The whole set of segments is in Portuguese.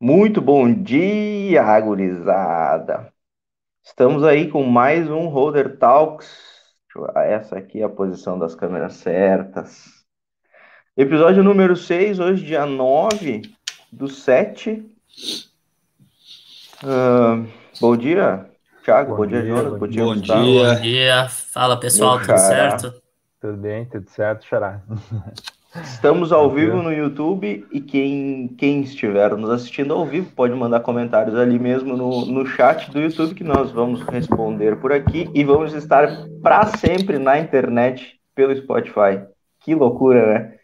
Muito bom dia, gurizada. Estamos aí com mais um Holder Talks. Essa aqui é a posição das câmeras certas. Episódio número 6, hoje, dia 9 do 7. Uh, bom dia, Thiago. Bom, bom dia, Jonas. Bom dia, bom dia. Bom dia. Fala, pessoal. tudo certo? Tudo bem, tudo certo, Xará. Estamos ao vivo no YouTube e quem, quem estiver nos assistindo ao vivo pode mandar comentários ali mesmo no, no chat do YouTube que nós vamos responder por aqui e vamos estar para sempre na internet pelo Spotify. Que loucura, né?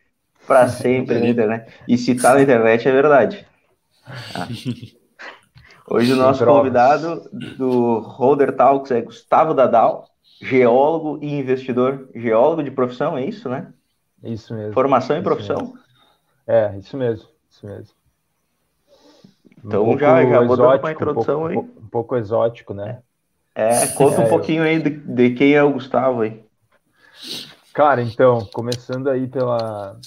Para sempre na internet. E se tá na internet é verdade. Ah. Hoje o nosso convidado do Holder Talks é Gustavo Dadal, geólogo e investidor. Geólogo de profissão, é isso, né? Isso mesmo. Formação e profissão? Mesmo. É, isso mesmo, isso mesmo. Então um já, já vou dar uma introdução um pouco, aí. Um pouco exótico, né? É, conta é, um pouquinho eu... aí de, de, quem é o Gustavo aí. Cara, então, começando aí pela,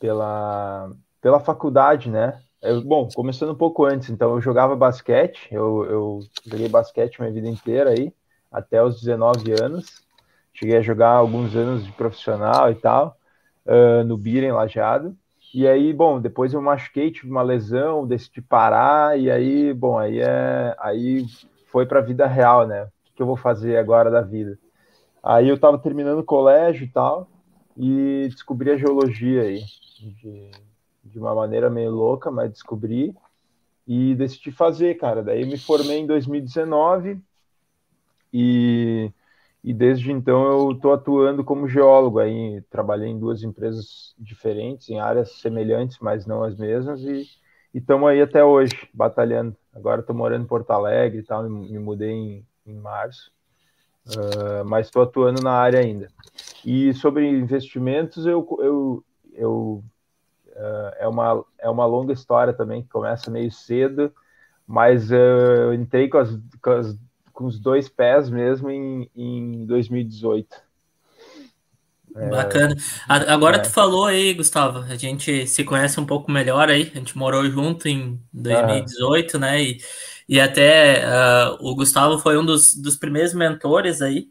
pela, pela faculdade, né? Eu, bom, começando um pouco antes, então eu jogava basquete, eu, eu joguei basquete minha vida inteira aí, até os 19 anos. Cheguei a jogar alguns anos de profissional e tal uh, no Biren Lajeado. E aí, bom, depois eu machuquei, tive uma lesão, decidi parar, e aí, bom, aí é aí foi para a vida real, né? O que, que, eu vou fazer agora da vida? Aí eu estava terminando o colégio e tal, e descobri a geologia aí, de, de uma maneira meio louca, mas descobri e decidi fazer, cara. Daí me formei em 2019 e e desde então eu estou atuando como geólogo. Aí trabalhei em duas empresas diferentes em áreas semelhantes mas não as mesmas e estamos aí até hoje batalhando. Agora estou morando em Porto Alegre e tal me, me mudei em, em março uh, mas estou atuando na área ainda. E sobre investimentos eu, eu, eu uh, é uma é uma longa história também que começa meio cedo mas uh, eu entrei com as, com as com os dois pés mesmo em, em 2018. É, Bacana. Agora é. tu falou aí, Gustavo, a gente se conhece um pouco melhor aí, a gente morou junto em 2018, né? E, e até uh, o Gustavo foi um dos, dos primeiros mentores aí.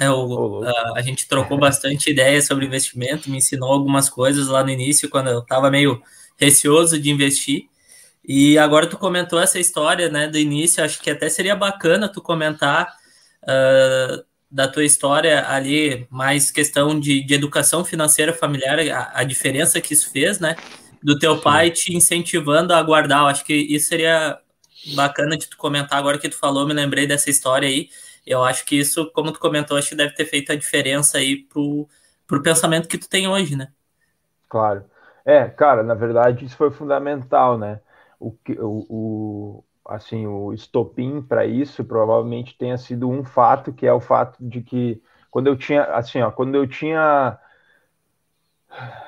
Uh, a gente trocou bastante ideias sobre investimento, me ensinou algumas coisas lá no início, quando eu estava meio receoso de investir. E agora tu comentou essa história, né, do início, acho que até seria bacana tu comentar uh, da tua história ali, mais questão de, de educação financeira familiar, a, a, diferença que isso fez, né, do teu pai te incentivando a guardar, eu acho que isso seria bacana de tu comentar agora que tu falou, me lembrei dessa história aí, eu acho que isso, como tu comentou, acho que deve ter feito a diferença aí pro, pro pensamento que tu tem hoje, né? Claro. É, cara, na verdade isso foi fundamental, né? O, o, o assim o estopim para isso provavelmente tenha sido um fato que é o fato de que quando eu tinha assim ó, quando eu tinha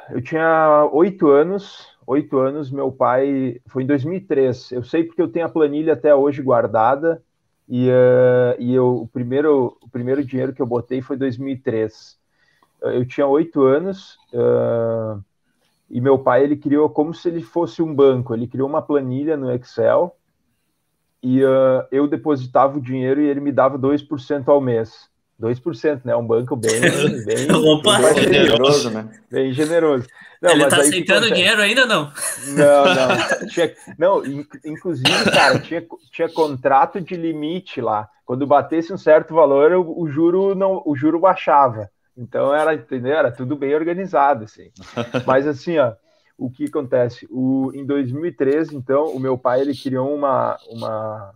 eu tinha oito anos oito anos meu pai foi em 2003 eu sei porque eu tenho a planilha até hoje guardada e, uh, e eu, o primeiro o primeiro dinheiro que eu botei foi 2003 eu tinha oito anos uh, e meu pai ele criou como se ele fosse um banco. Ele criou uma planilha no Excel e uh, eu depositava o dinheiro e ele me dava 2% ao mês. 2%, né? Um banco bem, bem, Opa, bem generoso, né? Bem generoso. Não, ele tá aceitando dinheiro ainda não? Não, não. Tinha, não, inclusive, cara, tinha, tinha contrato de limite lá. Quando batesse um certo valor, o, o juro não, o juro baixava. Então era, entendeu? Era tudo bem organizado, assim. Mas assim, ó, o que acontece? O, em 2013, então, o meu pai ele criou uma, uma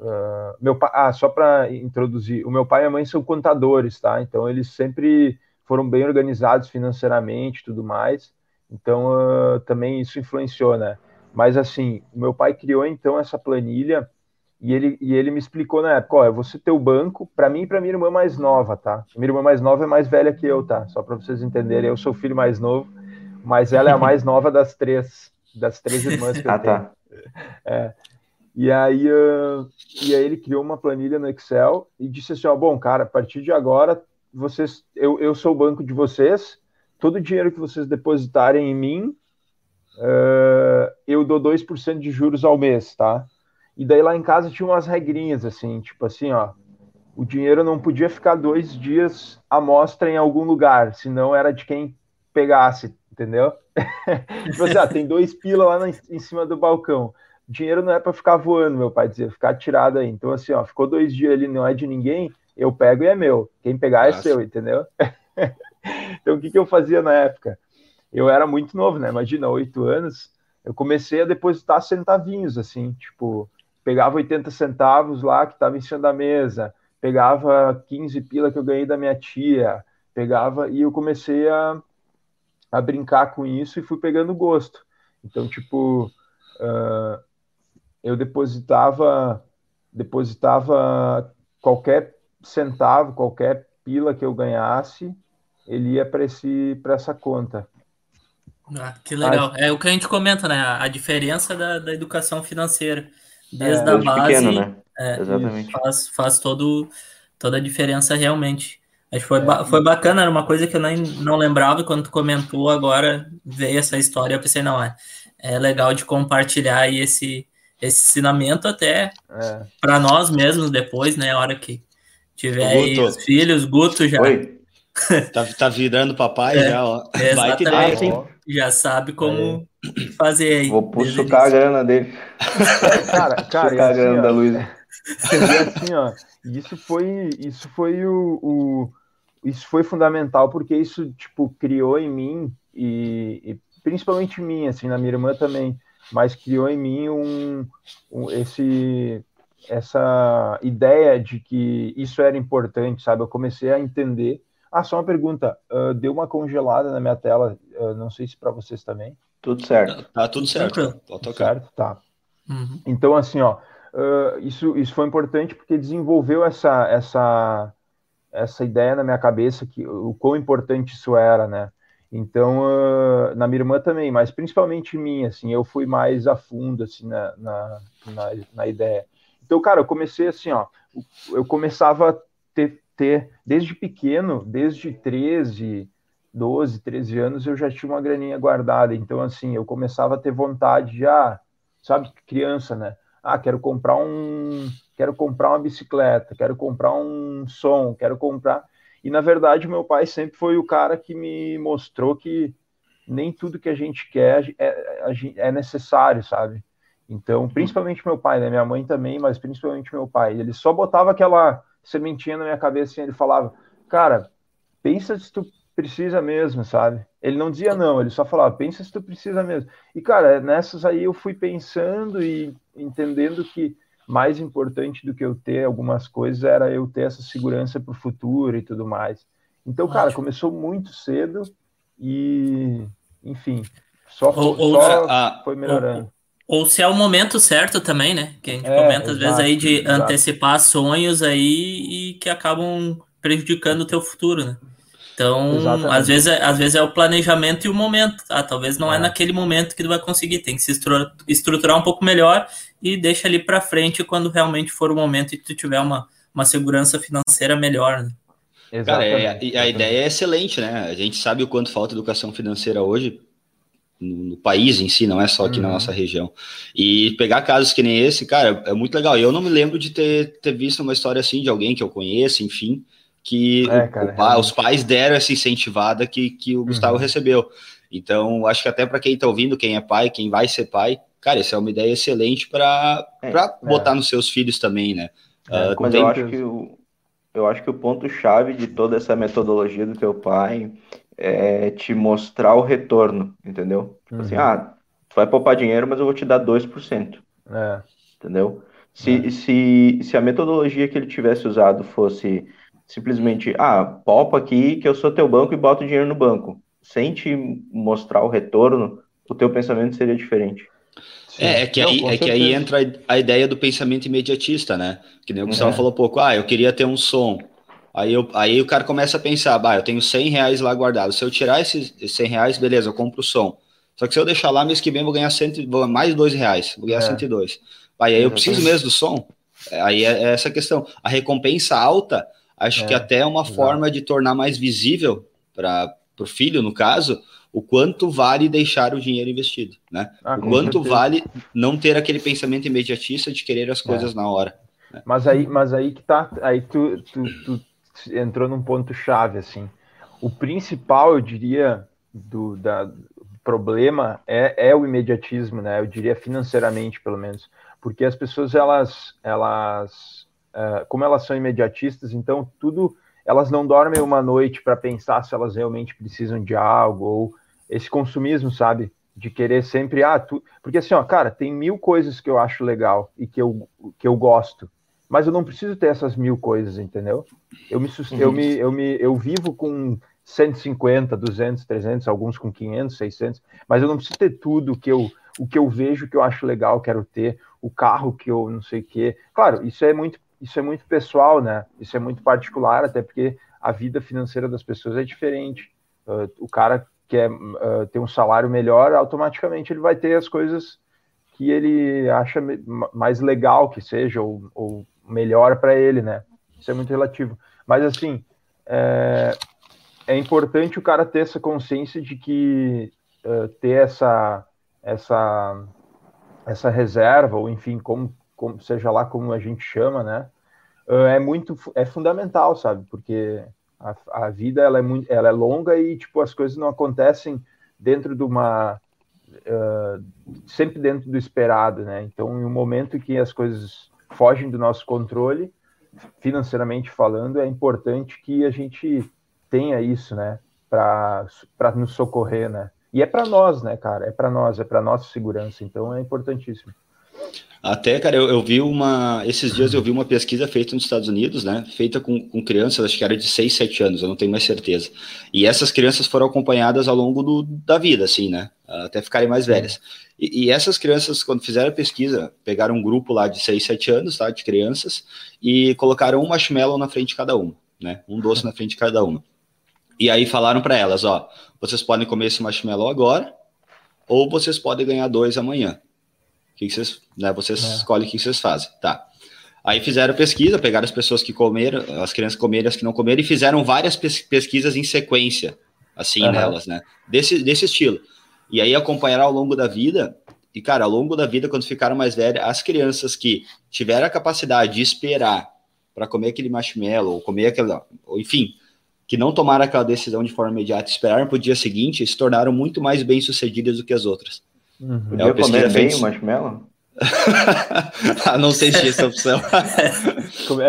uh, meu pai, ah, só para introduzir, o meu pai e a mãe são contadores, tá? Então eles sempre foram bem organizados financeiramente, tudo mais. Então uh, também isso influenciou, né? Mas assim, o meu pai criou então essa planilha e ele, e ele me explicou na época, ó, eu vou ser teu banco, para mim e para minha irmã mais nova, tá? Minha irmã mais nova é mais velha que eu, tá? Só para vocês entenderem, eu sou o filho mais novo, mas ela é a mais nova das três, das três irmãs que eu ah, tenho. Tá. É. E aí, uh, e aí ele criou uma planilha no Excel e disse assim, ó, bom, cara, a partir de agora, vocês, eu, eu sou o banco de vocês, todo o dinheiro que vocês depositarem em mim, uh, uh, eu dou 2% de juros ao mês, tá? E daí lá em casa tinha umas regrinhas, assim, tipo assim, ó, o dinheiro não podia ficar dois dias à mostra em algum lugar, senão era de quem pegasse, entendeu? tipo assim, ah, tem dois pila lá na, em cima do balcão. O dinheiro não é para ficar voando, meu pai dizia, ficar tirado aí. Então, assim, ó, ficou dois dias ali, não é de ninguém, eu pego e é meu. Quem pegar Nossa. é seu, entendeu? então, o que, que eu fazia na época? Eu era muito novo, né? Imagina, oito anos. Eu comecei a depositar centavinhos, assim, tipo, pegava 80 centavos lá que estava em cima da mesa, pegava 15 pila que eu ganhei da minha tia, pegava e eu comecei a, a brincar com isso e fui pegando gosto. Então, tipo, uh, eu depositava depositava qualquer centavo, qualquer pila que eu ganhasse, ele ia para essa conta. Ah, que legal. É o que a gente comenta, né? A diferença da, da educação financeira. Desde é, a base. Pequeno, né? É, Exatamente. Faz, faz todo, toda a diferença realmente. Acho que foi, ba foi bacana, era uma coisa que eu nem, não lembrava quando tu comentou, agora veio essa história, eu pensei, não, é, é legal de compartilhar esse, esse ensinamento até é. para nós mesmos depois, né, a hora que tiver aí os filhos, Guto já... Oi. tá, tá virando papai é, já, ó. Vai que ideia, Já sabe como fazer aí. Vou puxar a grana dele. Cara, cara, a grana assim, da Luísa. assim, ó, isso foi, isso foi o, o, isso foi fundamental porque isso tipo criou em mim e, e, principalmente em mim, assim, na minha irmã também, mas criou em mim um, um esse essa ideia de que isso era importante, sabe? Eu comecei a entender. Ah, só uma pergunta. Uh, deu uma congelada na minha tela. Uh, não sei se para vocês também. Tudo certo. Tá, tudo certo. Pode tocar. Certo, tá. Uhum. Então, assim, ó, uh, isso, isso foi importante porque desenvolveu essa, essa, essa ideia na minha cabeça que o quão importante isso era, né? Então, uh, na minha irmã também, mas principalmente em mim, assim, eu fui mais a fundo, assim, na, na, na, na ideia. Então, cara, eu comecei assim, ó, eu começava a ter, ter, desde pequeno, desde 13, 12, 13 anos, eu já tinha uma graninha guardada. Então, assim, eu começava a ter vontade já, sabe, criança, né? Ah, quero comprar um, quero comprar uma bicicleta, quero comprar um som, quero comprar. E na verdade, meu pai sempre foi o cara que me mostrou que nem tudo que a gente quer é, é necessário, sabe? Então, principalmente meu pai, né? Minha mãe também, mas principalmente meu pai. Ele só botava aquela sementinha na minha cabeça e ele falava, cara, pensa se tu precisa mesmo, sabe? Ele não dizia não, ele só falava, pensa se tu precisa mesmo. E, cara, nessas aí eu fui pensando e entendendo que mais importante do que eu ter algumas coisas era eu ter essa segurança para o futuro e tudo mais. Então, cara, Ótimo. começou muito cedo e, enfim, só, ou, só a, foi melhorando. Ou, ou, se é o momento certo também, né? Que a gente é, comenta às vezes aí de exato. antecipar sonhos aí e que acabam prejudicando o teu futuro, né? Então, às vezes, é, às vezes é o planejamento e o momento, tá? Talvez não é, é naquele momento que tu vai conseguir, tem que se estruturar um pouco melhor e deixa ali para frente quando realmente for o momento e tu tiver uma, uma segurança financeira melhor, né? Cara, é, a, a ideia é excelente, né? A gente sabe o quanto falta educação financeira hoje no, no país em si, não é só aqui uhum. na nossa região. E pegar casos que nem esse, cara, é muito legal. Eu não me lembro de ter, ter visto uma história assim de alguém que eu conheço, enfim, que é, cara, os pais deram essa incentivada que, que o Gustavo uhum. recebeu. Então, acho que até para quem está ouvindo, quem é pai, quem vai ser pai, cara, essa é uma ideia excelente para é, botar é. nos seus filhos também, né? Uh, mas eu acho que o, eu acho que o ponto-chave de toda essa metodologia do teu pai é te mostrar o retorno, entendeu? Tipo assim, uhum. assim, ah, tu vai poupar dinheiro, mas eu vou te dar 2%. É. Entendeu? Se, é. se, se a metodologia que ele tivesse usado fosse simplesmente, ah, popa aqui que eu sou teu banco e boto dinheiro no banco, sem te mostrar o retorno, o teu pensamento seria diferente. É, é que, aí, é que aí entra a ideia do pensamento imediatista, né? Que nem o Gustavo uhum. falou pouco, ah, eu queria ter um som. Aí, eu, aí o cara começa a pensar, bah, eu tenho 100 reais lá guardado. Se eu tirar esses 100 reais, beleza, eu compro o som. Só que se eu deixar lá, mês que vem eu vou ganhar cento, vou, mais dois reais, vou ganhar é. 102. Aí, aí eu preciso mesmo do som. Aí é, é essa questão. A recompensa alta Acho é, que até é uma forma de tornar mais visível para o filho, no caso, o quanto vale deixar o dinheiro investido, né? Ah, o quanto certeza. vale não ter aquele pensamento imediatista de querer as coisas é. na hora. Né? Mas aí, mas aí que tá, aí tu, tu, tu entrou num ponto chave assim. O principal, eu diria, do da, problema é, é o imediatismo, né? Eu diria financeiramente, pelo menos, porque as pessoas elas elas uh, como elas são imediatistas, então tudo elas não dormem uma noite para pensar se elas realmente precisam de algo ou esse consumismo, sabe? De querer sempre, ah, tu... porque assim, ó, cara, tem mil coisas que eu acho legal e que eu, que eu gosto, mas eu não preciso ter essas mil coisas, entendeu? Eu me, eu me, eu me, eu vivo com 150, 200, 300, alguns com 500, 600, mas eu não preciso ter tudo que eu, o que eu vejo que eu acho legal, quero ter, o carro que eu não sei o quê. Claro, isso é muito, isso é muito pessoal, né? Isso é muito particular, até porque a vida financeira das pessoas é diferente. Uh, o cara quer uh, ter um salário melhor, automaticamente ele vai ter as coisas que ele acha mais legal que seja, ou, ou melhor para ele, né? Isso é muito relativo. Mas, assim, é, é, importante o cara ter essa consciência de que uh, ter essa, essa, essa reserva, ou enfim, como, como, seja lá como a gente chama, né? Uh, é muito, é fundamental, sabe? Porque a, a vida ela é muito, ela é longa e tipo as coisas não acontecem dentro de uma uh, sempre dentro do esperado, né? Então, em um momento que as coisas fogem do nosso controle, financeiramente falando, é importante que a gente tenha isso, né? Para nos socorrer, né? E é para nós, né, cara? É para nós, é para nossa segurança. Então, é importantíssimo. Até, cara, eu, eu, vi uma. Esses dias eu vi uma pesquisa feita nos Estados Unidos, né? Feita com, com crianças, acho que era de 6, 7 anos, eu não tenho mais certeza. E essas crianças foram acompanhadas ao longo do, da vida, assim, né? Até ficarem mais velhas. E, e, essas crianças, quando fizeram a pesquisa, pegaram um grupo lá de 6, 7 anos, tá? De crianças, e colocaram um marshmallow na frente de cada uma, né? Um doce na frente de cada uma. E aí falaram para elas: ó, vocês podem comer esse marshmallow agora, ou vocês podem ganhar dois amanhã que, que vocês, né, vocês é. escolhem o que vocês fazem, tá? Aí fizeram pesquisa, pegaram as pessoas que comeram, as crianças comeram, as que não comeram, e fizeram várias pesquisas em sequência, assim, uhum. nelas, né? Desse, desse estilo. E aí acompanharam ao longo da vida, e, cara, ao longo da vida, quando ficaram mais velhas, as crianças que tiveram a capacidade de esperar para comer aquele marshmallow, ou comer aquela, ou, enfim, que não tomaram aquela decisão de forma imediata, esperaram para o dia seguinte, se tornaram muito mais bem-sucedidas do que as outras. Uhum. Podia é comer bem o marshmallow? ah, não sei se essa opção.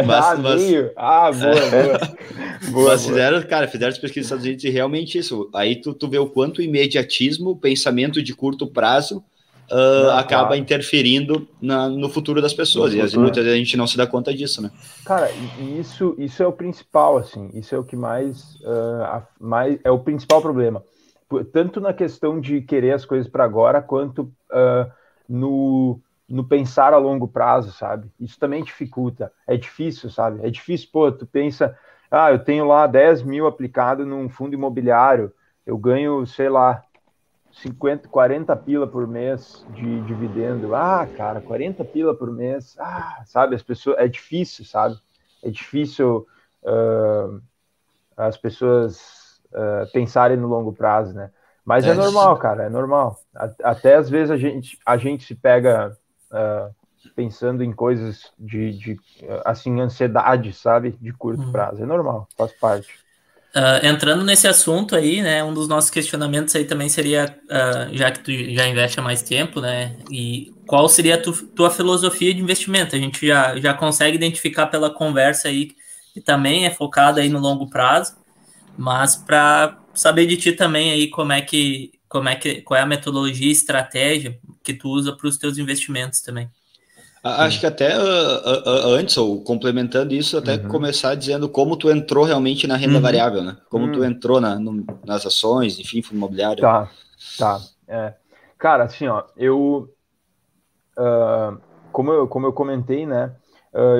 mas, ah, mas... ah, boa, boa. boa mas fizeram, cara, fizeram as pesquisas nos Estados Unidos e realmente isso. Aí tu, tu vê o quanto o imediatismo, o pensamento de curto prazo, uh, não, acaba claro. interferindo na, no futuro das pessoas. No e futuro. muitas vezes a gente não se dá conta disso, né? Cara, isso, isso é o principal, assim. Isso é o que mais, uh, mais é o principal problema tanto na questão de querer as coisas para agora, quanto uh, no, no pensar a longo prazo, sabe? Isso também dificulta. É difícil, sabe? É difícil, pô, tu pensa, ah, eu tenho lá 10 mil aplicado num fundo imobiliário, eu ganho, sei lá, 50, 40 pila por mês de dividendo. Ah, cara, 40 pila por mês. Ah, sabe, as pessoas. É difícil, sabe? É difícil uh, as pessoas uh, pensarem no longo prazo, né? Mas é, é normal, cara, é normal. Até às vezes a gente, a gente se pega uh, pensando em coisas de, de, assim, ansiedade, sabe? De curto uhum. prazo. É normal, faz parte. Uh, entrando nesse assunto aí, né, um dos nossos questionamentos aí também seria, uh, já que tu já investe há mais tempo, né, e qual seria a tu, tua filosofia de investimento? A gente já, já consegue identificar pela conversa aí que também é focada aí no longo prazo, mas para saber de ti também aí como é que como é que qual é a metodologia e estratégia que tu usa para os teus investimentos também. Acho que até uh, uh, antes, ou complementando isso, até uhum. começar dizendo como tu entrou realmente na renda uhum. variável, né? Como uhum. tu entrou na, no, nas ações, enfim, fundo imobiliário. Tá, tá. É. Cara, assim, ó, eu, uh, como eu, como eu comentei, né,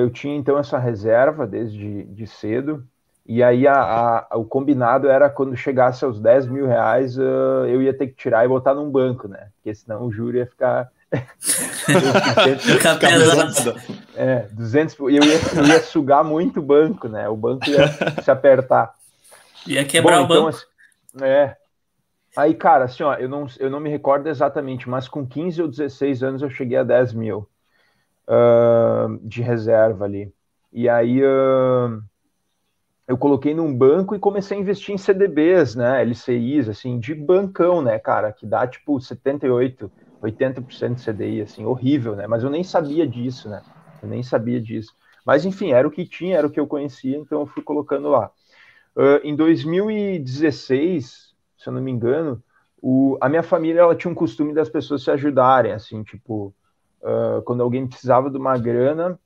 eu tinha então essa reserva desde de cedo, e aí a, a, o combinado era quando chegasse aos 10 mil reais, uh, eu ia ter que tirar e botar num banco, né? Porque senão o juro ia ficar. ficar pesado. É, 200. Eu ia, eu ia sugar muito o banco, né? O banco ia se apertar. Ia quebrar Bom, o então, banco. Assim, é. Aí, cara, assim, ó, eu não, eu não me recordo exatamente, mas com 15 ou 16 anos eu cheguei a 10 mil uh, de reserva ali. E aí uh, eu coloquei num banco e comecei a investir em CDBs, né, LCIs, assim, de bancão, né, cara, que dá tipo 78, 80% de CDI, assim, horrível, né, mas eu nem sabia disso, né, eu nem sabia disso. Mas enfim, era o que tinha, era o que eu conhecia, então eu fui colocando lá. Uh, em 2016, se eu não me engano, o, a minha família ela tinha um costume das pessoas se ajudarem, assim, tipo, uh, quando alguém precisava de uma grana,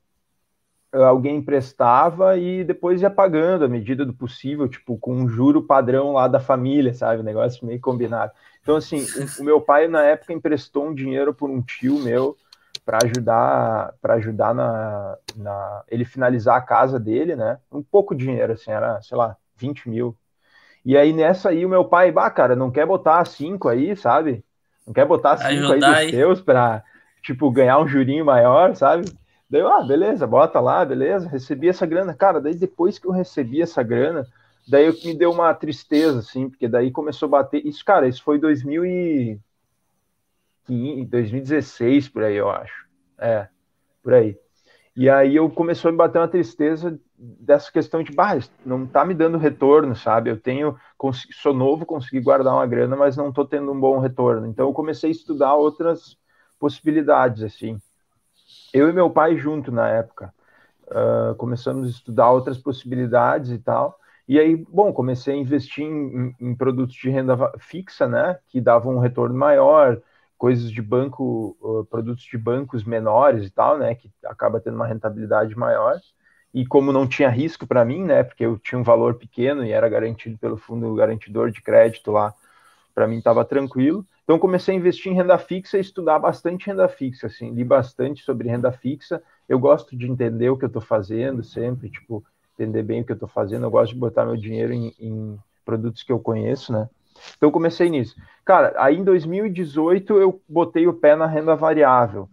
alguém emprestava e depois ia pagando à medida do possível, tipo, com um juro padrão lá da família, sabe? negócio meio combinado. Então, assim, o, meu pai na época emprestou um dinheiro por um tio meu para ajudar para ajudar na, na ele finalizar a casa dele, né? Um pouco de dinheiro, assim, era, sei lá, 20 mil, e aí nessa aí o meu pai, bah, cara, não quer botar cinco aí, sabe? Não quer botar cinco aí dos teus para tipo, ganhar um jurinho maior, sabe? Daí eu, ah, beleza, bota lá, beleza, recebi essa grana. Cara, daí depois que eu recebi essa grana, daí eu me deu uma tristeza, assim, porque daí começou a bater. Isso, cara, isso foi 2015, 2016, por aí, eu acho. É, por aí. E aí eu começou a me bater uma tristeza dessa questão de, bah, não tá me dando retorno, sabe? Eu tenho, sou novo, consegui guardar uma grana, mas não tô tendo um bom retorno. Então eu comecei a estudar outras possibilidades, assim. Eu e meu pai junto na época, uh, começamos a estudar outras possibilidades e tal. E aí, bom, comecei a investir em, em produtos de renda fixa, né, que davam um retorno maior, coisas de banco, uh, produtos de bancos menores e tal, né, que acaba tendo uma rentabilidade maior. E como não tinha risco para mim, né, porque eu tinha um valor pequeno e era garantido pelo fundo garantidor de crédito lá, para mim estava tranquilo. Então comecei a investir em renda fixa e estudar bastante renda fixa, assim, li bastante sobre renda fixa. Eu gosto de entender o que eu estou fazendo sempre, tipo, entender bem o que eu estou fazendo. Eu gosto de botar meu dinheiro em, em produtos que eu conheço, né? Então comecei nisso. Cara, aí em 2018 eu botei o pé na renda variável.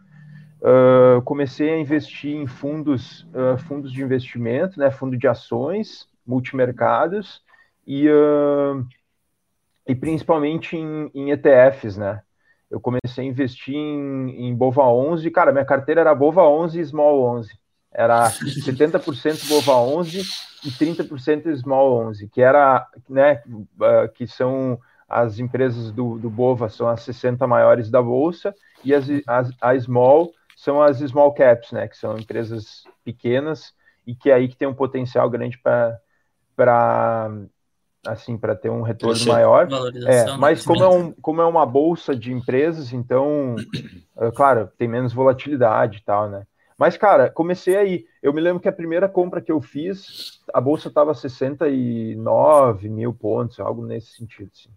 Uh, comecei a investir em fundos, uh, fundos de investimento, né, fundo de ações, multimercados e, uh, e principalmente em, em, ETFs, né? Eu comecei a investir em, em Bova 11, cara, minha carteira era Bova 11 e Small 11. Era 70% Bova 11 e 30% Small 11, que era, né, uh, que são as empresas do, do Bova, são as 60 maiores da bolsa, e as, as, a Small são as small caps, né, que são empresas pequenas e que é aí que tem um potencial grande para assim para ter um retorno maior. É, mas como é, um, como é uma bolsa de empresas, então, é, claro, tem menos volatilidade e tal, né? Mas, cara, comecei aí. Eu me lembro que a primeira compra que eu fiz, a bolsa estava 69 mil pontos, algo nesse sentido. Assim.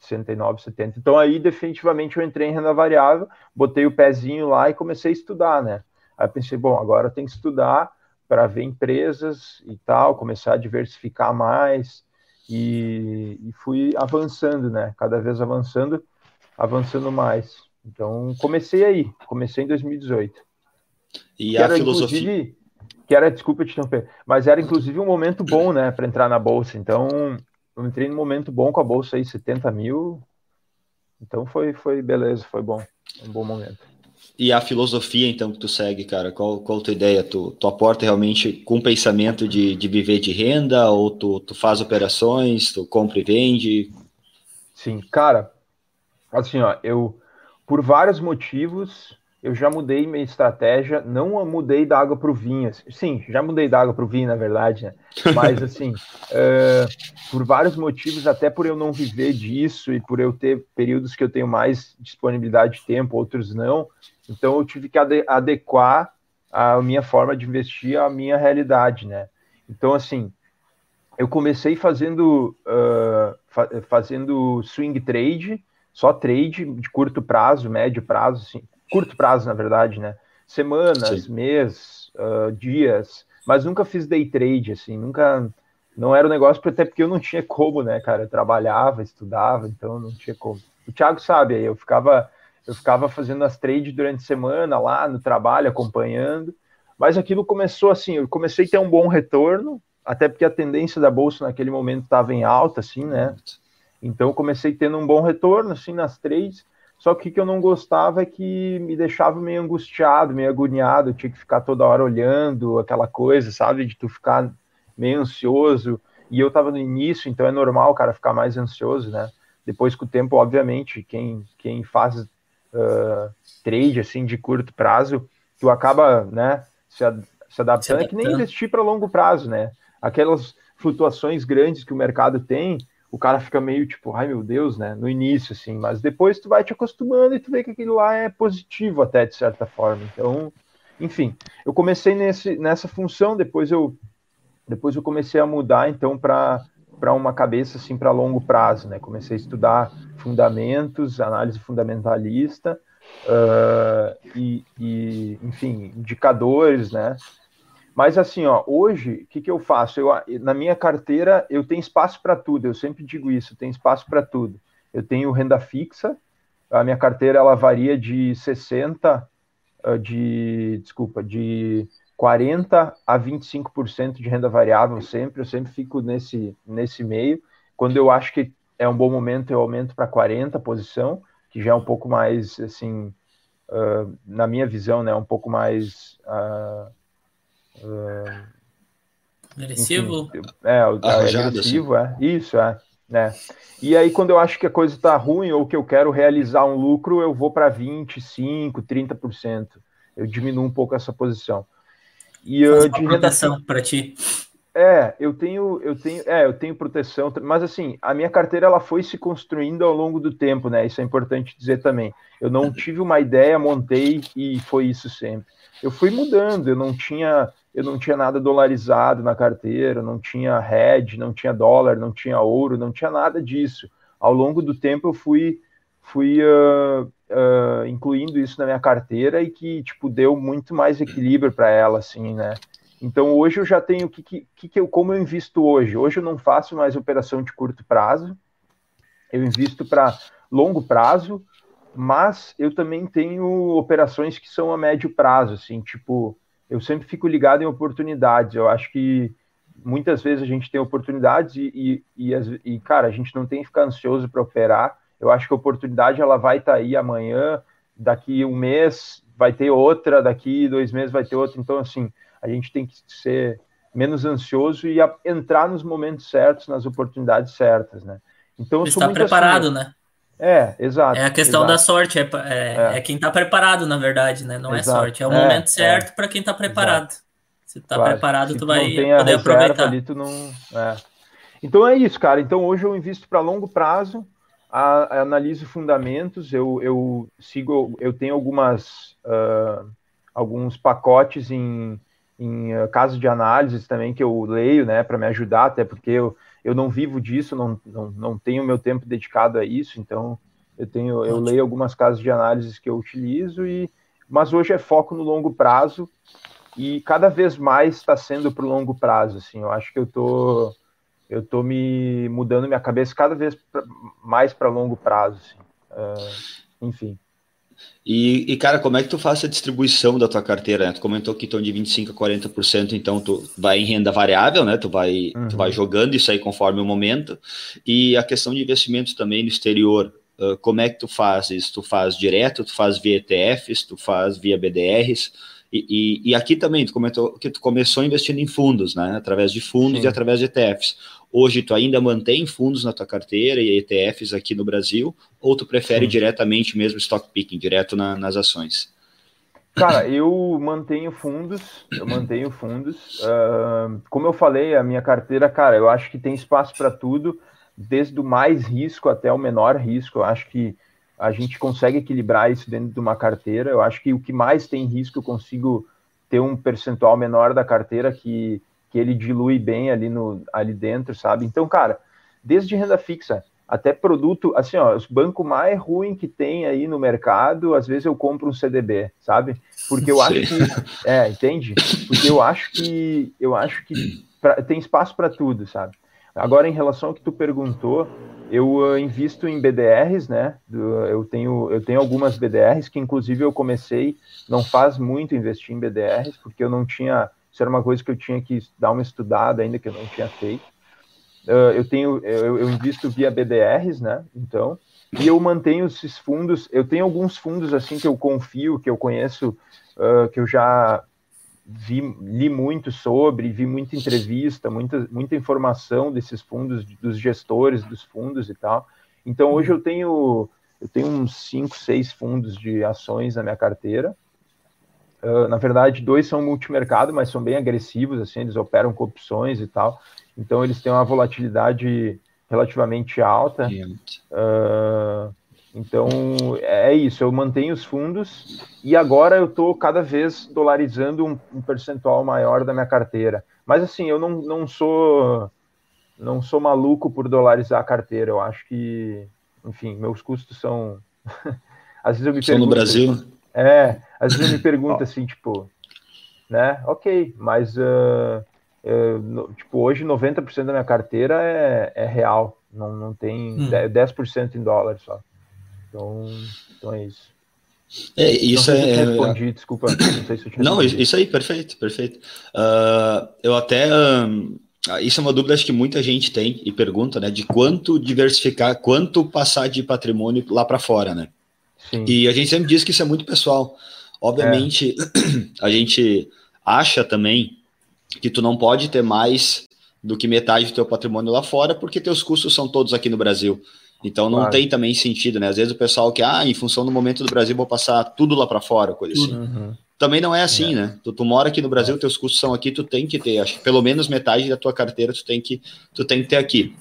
69, 70. Então aí definitivamente eu entrei em renda variável, botei o pezinho lá e comecei a estudar, né? Aí pensei, bom, agora eu tenho que estudar para ver empresas e tal, começar a diversificar mais e, e, fui avançando, né? Cada vez avançando, avançando mais. Então comecei aí, comecei em 2018. E que a era, filosofia que era, desculpa te interromper, mas era inclusive um momento bom, né, para entrar na bolsa. Então eu entrei num momento bom com a bolsa aí, 70 mil. Então foi, foi beleza, foi bom. Um bom momento. E a filosofia, então, que tu segue, cara? Qual, qual a tua ideia? Tu, tu aporta realmente com pensamento de, de viver de renda? Ou tu, tu faz operações, tu compra e vende? Sim, cara, assim, ó, eu, por vários motivos, eu já mudei minha estratégia, não mudei da água para o vinho. Assim, sim, já mudei da água para o vinho, na verdade, né? Mas, assim, uh, por vários motivos, até por eu não viver disso e por eu ter períodos que eu tenho mais disponibilidade de tempo, outros não, então eu tive que adequar a minha forma de investir à minha realidade, né? Então, assim, eu comecei fazendo, uh, fa fazendo swing trade, só trade de curto prazo, médio prazo, assim, curto prazo, na verdade, né? Semanas, Sim. mês, uh, dias, mas nunca fiz day trade, assim, nunca. Não era um negócio, até porque eu não tinha como, né, cara? Eu trabalhava, estudava, então não tinha como. O Thiago sabe, aí eu ficava, eu ficava fazendo as trades durante a semana lá no trabalho, acompanhando, mas aquilo começou assim, eu comecei a ter um bom retorno, até porque a tendência da bolsa naquele momento estava em alta, assim, né? Então comecei tendo um bom retorno, assim, nas três, só que o que eu não gostava é que me deixava meio angustiado, meio agoniado, eu tinha que ficar toda hora olhando aquela coisa, sabe, de tu ficar meio ansioso, e eu tava no início, então é normal o cara ficar mais ansioso, né? Depois com o tempo, obviamente, quem, quem faz uh, trade, assim, de curto prazo, tu acaba, né, se, ad se adaptando, é que nem investir para longo prazo, né? Aquelas flutuações grandes que o mercado tem, o cara fica meio tipo, ai meu Deus, né? No início, assim, mas depois tu vai te acostumando e tu vê que aquilo lá é positivo até de certa forma. Então, enfim, eu comecei nesse, nessa função, depois eu depois eu comecei a mudar então para para uma cabeça assim para longo prazo, né? Comecei a estudar fundamentos, análise fundamentalista uh, e, e, enfim, indicadores, né? Mas assim, ó, hoje, o que, que eu faço? Eu, na minha carteira, eu tenho espaço para tudo, eu sempre digo isso, tem espaço para tudo. Eu tenho renda fixa, a minha carteira ela varia de 60, ah, de, desculpa, de 40 a 25% de renda variável sempre, eu sempre fico nesse, nesse meio. Quando eu acho que é um bom momento, eu aumento para 40 posição, que já é um pouco mais, assim, uh, na minha visão, né, um pouco mais... Uh, agressivo? Enfim, é, é agressivo, assim. é. Isso, é. Né? E aí, quando eu acho que a coisa está ruim ou que eu quero realizar um lucro, eu vou para 25%, 30%. Eu diminuo um pouco essa posição. E Faz eu, de proteção para ti. É, eu tenho, eu tenho, é, eu tenho proteção, mas assim, a minha carteira ela foi se construindo ao longo do tempo, né? Isso é importante dizer também. Eu não tive uma ideia, montei e foi isso sempre. Eu fui mudando, eu não tinha, eu não tinha nada dolarizado na carteira, não tinha hedge, não tinha dólar, não tinha ouro, não tinha nada disso. Ao longo do tempo eu fui, fui uh, uh, incluindo isso na minha carteira e que tipo deu muito mais equilíbrio para ela, assim, né? Então hoje eu já tenho que, que, que eu, como eu invisto hoje. Hoje eu não faço mais operação de curto prazo, eu invisto para longo prazo, mas eu também tenho operações que são a médio prazo, assim, tipo eu sempre fico ligado em oportunidades. Eu acho que muitas vezes a gente tem oportunidades e, e, e, e cara, a gente não tem que ficar ansioso para operar. Eu acho que a oportunidade ela vai estar tá aí amanhã, daqui um mês vai ter outra, daqui dois meses vai ter outra. Então, assim, a gente tem que ser menos ansioso e a, entrar nos momentos certos, nas oportunidades certas, né? Então, Está preparado, assim, né? É, exato. É a questão exato. da sorte, é, é, é. é quem está preparado, na verdade, né? Não é exato. é sorte, é o momento é, certo para quem está preparado. Exato. Se está claro. preparado, Se tu vai poder aproveitar. Ali, tu não... É. Então é isso, cara. Então hoje eu invisto para longo prazo, a, analiso fundamentos, eu, eu sigo, eu tenho algumas uh, alguns pacotes em, em uh, casos de análise também que eu leio, né, para me ajudar, até porque eu, eu não vivo disso, não, não, não tenho meu tempo dedicado a isso, então eu tenho eu leio algumas casas de análises que eu utilizo e mas hoje é foco no longo prazo e cada vez mais está sendo para o longo prazo, assim, eu acho que eu tô eu tô me mudando minha cabeça cada vez pra, mais para longo prazo, assim. Uh, enfim. E, e, cara, como é que tu faz a distribuição da tua carteira? Né? Tu comentou que estão de 25% a 40%, então tu vai em renda variável, né? Tu vai, uhum. tu vai jogando isso aí conforme o momento. E a questão de investimentos também no exterior, uh, como é que tu faz isso? Tu faz direto, tu faz via ETFs, tu faz via BDRs? E, e, e aqui também, tu comentou que tu começou investindo em fundos, né? Através de fundos Sim. e através de ETFs. Hoje tu ainda mantém fundos na tua carteira e ETFs aqui no Brasil, ou tu prefere Sim. diretamente mesmo stock picking, direto na, nas ações? Cara, eu mantenho fundos, eu mantenho fundos. Uh, como eu falei, a minha carteira, cara, eu acho que tem espaço para tudo, desde o mais risco até o menor risco. Eu acho que a gente consegue equilibrar isso dentro de uma carteira. Eu acho que o que mais tem risco eu consigo ter um percentual menor da carteira que que ele dilui bem ali, no, ali dentro, sabe? Então, cara, desde renda fixa até produto, assim, ó, os bancos mais ruim que tem aí no mercado, às vezes eu compro um CDB, sabe? Porque eu Sim. acho que, é, entende? Porque eu acho que, eu acho que pra, tem espaço para tudo, sabe? Agora, em relação ao que tu perguntou, eu uh, invisto em BDRs, né? Eu tenho, eu tenho algumas BDRs que, inclusive, eu comecei, não faz muito investir em BDRs, porque eu não tinha isso era uma coisa que eu tinha que dar uma estudada ainda que eu não tinha feito. uh, eu tenho, eu, eu, invisto via BDRs, né? Então, e eu mantenho esses fundos. Eu tenho alguns fundos assim que eu confio, que eu conheço, uh, que eu já vi, li muito sobre, vi muita entrevista, muita, muita informação desses fundos, dos gestores dos fundos e tal. Então, hoje eu tenho, eu tenho uns cinco, seis fundos de ações na minha carteira. Uh, na verdade, dois são multimercado, mas são bem agressivos, assim, eles operam com opções e tal. Então, eles têm uma volatilidade relativamente alta. Uh, então, é isso, eu mantenho os fundos e agora eu estou cada vez dolarizando um, um, percentual maior da minha carteira. Mas assim, eu não, não sou não sou maluco por dolarizar a carteira. Eu acho que, enfim, meus custos são. às vezes eu me são pergunto. no Brasil? É, às vezes eu me pergunto assim, tipo, né? Ok, mas uh, uh, no, tipo, hoje 90% da minha carteira é, é real, não, não tem hum. 10% em dólar só. Então, então é isso. É, isso é. Respondi, desculpa, não sei se eu tinha Não, isso aí, perfeito, perfeito. Uh, eu até. Um, isso é uma dúvida acho que muita gente tem e pergunta, né? De quanto diversificar, quanto passar de patrimônio lá para fora, né? Sim. E a gente sempre diz que isso é muito pessoal. Obviamente, é. a gente acha também que tu não pode ter mais do que metade do teu patrimônio lá fora, porque teus custos são todos aqui no Brasil. Então não claro. tem também sentido, né? Às vezes o pessoal que, ah, em função do momento do Brasil, vou passar tudo lá para fora, coisa assim. Uhum. Também não é assim, é. né? Tu, tu, mora aqui no Brasil, é. teus custos são aqui, tu tem que ter, acho que pelo menos metade da tua carteira tu tem que, tu tem que ter aqui.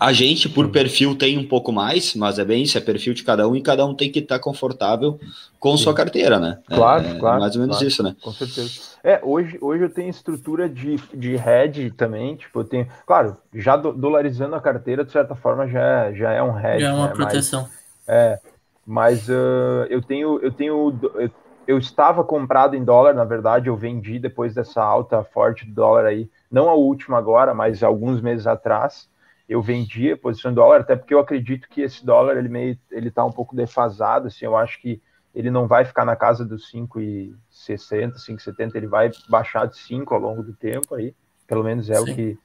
A gente, por perfil, tem um pouco mais, mas é bem isso, é perfil de cada um e cada um tem que estar confortável com Sim. sua carteira, né? Claro, é, claro. Mais ou menos claro, isso, né? Com certeza. É, hoje, hoje eu tenho estrutura de, de hedge também, tipo, eu tenho. Claro, já do, dolarizando a carteira, de certa forma, já, já é um hedge. Já é uma né? proteção. Mas, é, mas uh, eu tenho. Eu tenho. Eu, eu estava comprado em dólar, na verdade, eu vendi depois dessa alta forte do dólar aí, não a última agora, mas alguns meses atrás eu vendi a posição em dólar, até porque eu acredito que esse dólar ele meio ele tá um pouco defasado, assim, eu acho que ele não vai ficar na casa dos 5,60, 5,70, ele vai baixar de 5 ao longo do tempo aí, pelo menos é Sim. o que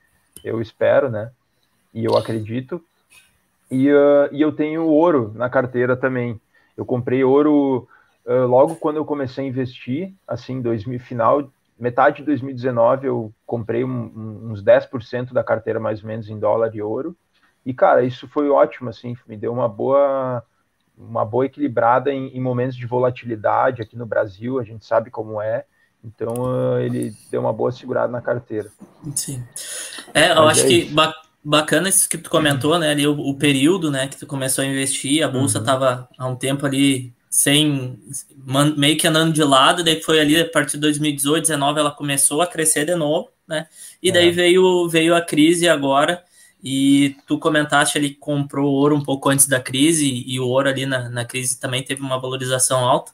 eu espero, né? E eu acredito. E, uh, e eu tenho ouro na carteira também. Eu comprei ouro uh, logo quando eu comecei a investir, assim, 2000, final metade de 2019 eu comprei um, uns 10% da carteira mais ou menos em dólar e ouro. E cara, isso foi ótimo assim, me deu uma boa uma boa equilibrada em, em momentos de volatilidade aqui no Brasil, a gente sabe como é. Então uh, ele deu uma boa segurada na carteira. Sim. É, eu Mas acho é que ba bacana isso que tu comentou, né? Ali o, o, período, né, que tu começou a investir, a bolsa estava uhum. há um tempo ali sem meio que andando de lado, daí foi ali a partir de 2018, 2019 ela começou a crescer de novo, né? E daí é. veio veio a crise agora e tu comentaste ali que comprou ouro um pouco antes da crise e o ouro ali na, na crise também teve uma valorização alta.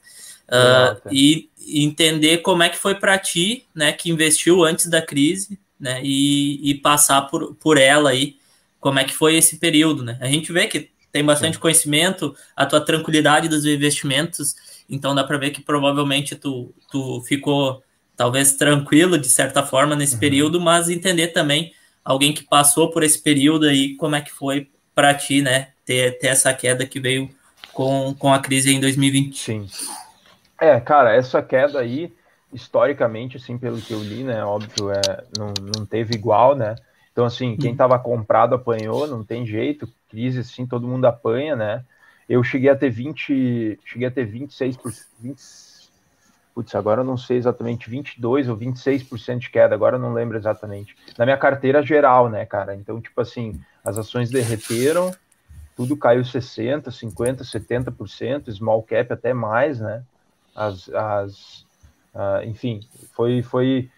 Uh, e, entender como é que foi para ti, né, que investiu antes da crise, né, e, e passar por, por ela aí, como é que foi esse período, né? A gente vê que tem bastante Sim. conhecimento, a tua tranquilidade dos investimentos, então dá para ver que provavelmente tu, tu ficou talvez tranquilo de certa forma nesse uhum. período, mas entender também alguém que passou por esse período aí, como é que foi para ti, né, ter, ter essa queda que veio com, com a crise em 2020. Sim. É, cara, essa queda aí, historicamente, assim, pelo que eu li, né, óbvio, é, não, não teve igual, né, então, assim, quem estava uhum. comprado apanhou, não tem jeito, crise assim, todo mundo apanha, né? Eu cheguei a ter 20, cheguei a ter 26 por 20, putz, agora eu não sei exatamente 22 ou 26% de queda, agora eu não lembro exatamente. Na minha carteira geral, né, cara? Então, tipo assim, as ações derreteram, tudo caiu 60, 50, 70%, small cap até mais, né? As, as uh, enfim, foi foi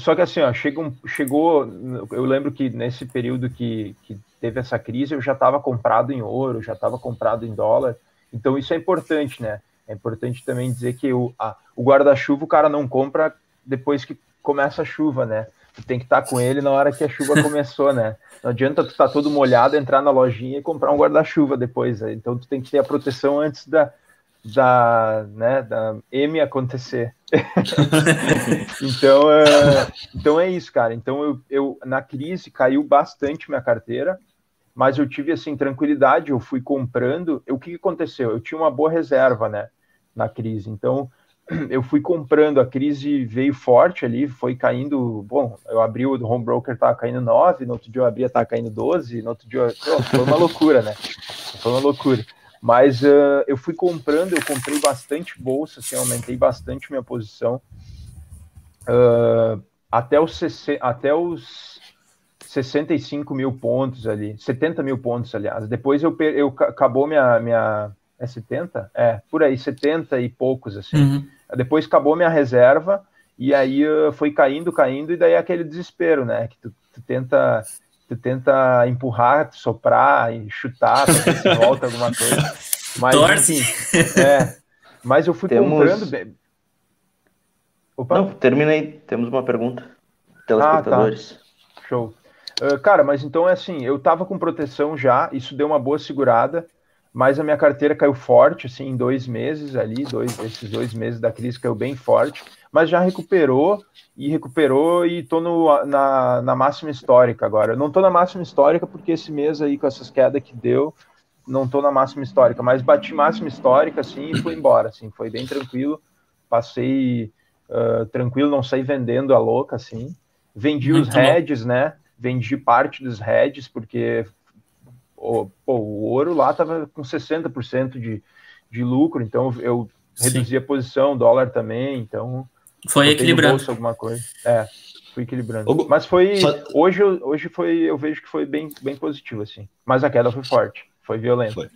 só que assim, ó, chegou, chegou, eu lembro que nesse período que, que teve essa crise, eu já estava comprado em ouro, já estava comprado em dólar, então isso é importante, né? É importante também dizer que o, o guarda-chuva o cara não compra depois que começa a chuva, né? Tu tem que estar tá com ele na hora que a chuva começou, né? Não adianta tu estar tá todo molhado, entrar na lojinha e comprar um guarda-chuva depois, né? então tu tem que ter a proteção antes da, da, né, da M acontecer. então, é, então é isso, cara. Então eu, eu na crise caiu bastante minha carteira, mas eu tive assim tranquilidade. Eu fui comprando. O que, aconteceu? Eu tinha uma boa reserva, né, na crise. Então eu fui comprando. A crise veio forte ali, foi caindo. Bom, eu abri o home broker, tava caindo 9, no outro dia eu abria, tava caindo 12, no outro dia. Eu, foi uma loucura, né? Foi uma loucura. Mas uh, eu fui comprando, eu comprei bastante bolsa, assim, aumentei bastante minha posição. Uh, até, os, até os 65 mil pontos ali, 70 mil pontos, aliás. Depois eu, eu acabou minha, minha. É 70? É, por aí, 70 e poucos, assim. Uhum. Depois acabou minha reserva, e aí uh, foi caindo, caindo, e daí é aquele desespero, né? Que tu, tu tenta tu tenta empurrar, soprar e chutar se volta alguma coisa. Mas, Torce. Enfim, é, mas eu fui Temos... comprando. Opa. Não, terminei. Temos uma pergunta. Telespectadores. Ah, tá. Show. Uh, cara, mas então é assim, eu tava com proteção já, isso deu uma boa segurada, mas a minha carteira caiu forte, assim, em dois meses ali, dois, esses dois meses da crise caiu bem forte, mas já recuperou e recuperou e tô no, na, na máxima histórica agora. Eu não tô na máxima histórica porque esse mês aí, com essas quedas que deu, não tô na máxima histórica, mas bati máxima histórica, assim, e fui embora, assim, foi bem tranquilo. Passei uh, tranquilo, não saí vendendo a louca, assim. Vendi os heads, né? Vendi parte dos heads, porque o, pô, o ouro lá tava com 60% de, de lucro, então eu reduzi Sim. a posição, dólar também, então foi equilibrando alguma coisa. É, fui equilibrando. Mas foi Só... hoje hoje foi eu vejo que foi bem bem positivo assim. Mas a queda foi forte. Foi violento. Foi.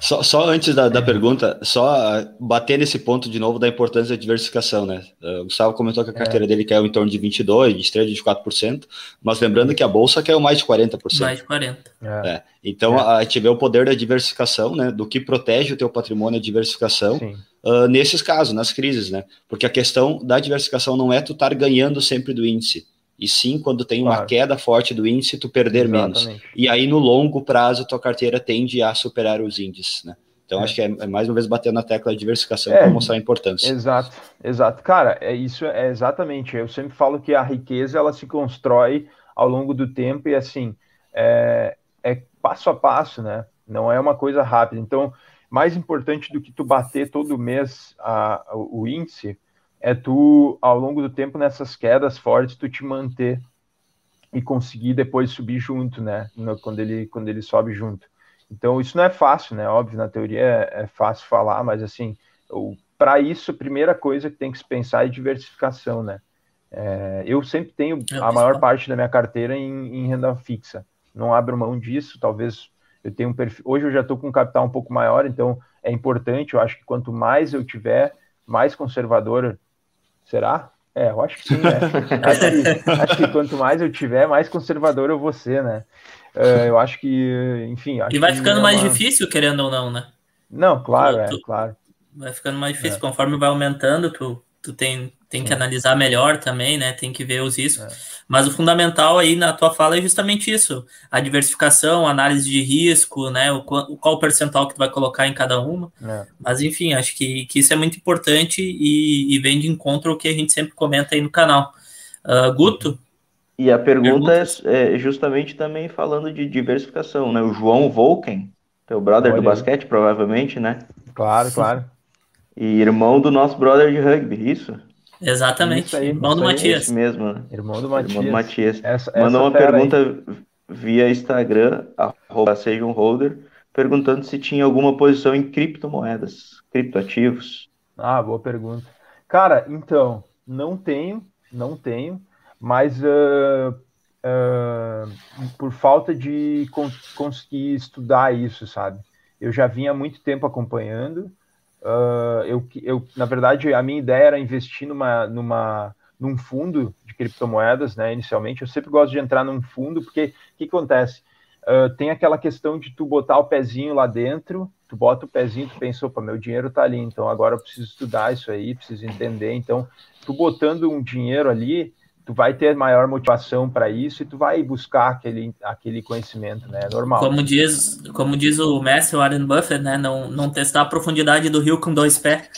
Só, só antes da, da pergunta, só bater nesse ponto de novo da importância da diversificação, né? Uh, o Gustavo comentou que a é. carteira é. dele caiu em torno de 22%, 23%, 24%, mas lembrando que a bolsa caiu mais de 40%. Mais de 40%. É. É. Então, é. a gente vê o poder da diversificação, né? Do que protege o teu patrimônio, a diversificação, uh, nesses casos, nas crises, né? Porque a questão da diversificação não é tu estar ganhando sempre do índice, e sim quando tem uma claro. queda forte do índice, tu perder Exatamente. menos. E aí, no longo prazo, tua carteira tende a superar os índices, né? Então, é. acho que é, é, mais uma vez batendo na tecla de diversificação é, para mostrar a importância. Exato, exato. Cara, é isso, é exatamente. Eu sempre falo que a riqueza, ela se constrói ao longo do tempo e, assim, é, é passo a passo, né? Não é uma coisa rápida. Então, mais importante do que tu bater todo mês a, o índice, é tu, ao longo do tempo, nessas quedas fortes, tu te manter e conseguir depois subir junto, né? Quando ele, quando ele sobe junto. Então, isso não é fácil, né? Óbvio, na teoria é, é fácil falar, mas assim, para isso, a primeira coisa que tem que se pensar é diversificação, né? É, eu sempre tenho é a maior parte da minha carteira em, em, renda fixa. Não abro mão disso, talvez eu tenha um perfil. Hoje eu já estou com um capital um pouco maior, então é importante. Eu acho que quanto mais eu tiver, mais conservador Será? É, eu acho que sim, né? acho, que, acho, que, quanto mais eu tiver, mais conservador eu vou ser, né? Uh, eu acho que, enfim. Acho e vai ficando é mais uma... difícil, querendo ou não, né? Não, claro, tu, é, claro. Vai ficando mais difícil, é. conforme vai aumentando, tu, tu tem, tem que analisar melhor também, né? Tem que ver os riscos. É. Mas o fundamental aí na tua fala é justamente isso: a diversificação, a análise de risco, né? O, qual o percentual que tu vai colocar em cada uma. É. Mas enfim, acho que, que isso é muito importante e, e vem de encontro o que a gente sempre comenta aí no canal. Uh, Guto? E a pergunta é, é, justamente também falando de diversificação, né? O João Volken, teu brother Olha do basquete, provavelmente, né? Claro, claro. E irmão do nosso brother de rugby, isso? Exatamente. Aí, irmão do Matias. mesmo. Né? Irmão do Matias. Irmão do Matias. Essa, Mandou uma pergunta aí. via Instagram, arroba seja um holder, perguntando se tinha alguma posição em criptomoedas, criptoativos. Ah, boa pergunta. Cara, então, não tenho, não tenho, mas uh, uh, por falta de conseguir estudar isso, sabe? Eu já vinha há muito tempo acompanhando, Uh, eu, eu, na verdade, a minha ideia era investir numa, numa, num fundo de criptomoedas, né? Inicialmente, eu sempre gosto de entrar num fundo, porque o que, que acontece? Uh, tem aquela questão de tu botar o pezinho lá dentro, tu bota o pezinho, tu pensa, opa, meu dinheiro tá ali, então agora eu preciso estudar isso aí, preciso entender. Então, tu botando um dinheiro ali, tu vai ter maior motivação para isso e tu vai buscar aquele, aquele conhecimento, né? É normal. Como diz, como diz o mestre Warren Buffett, né? Não, não testar a profundidade do rio com dois pés.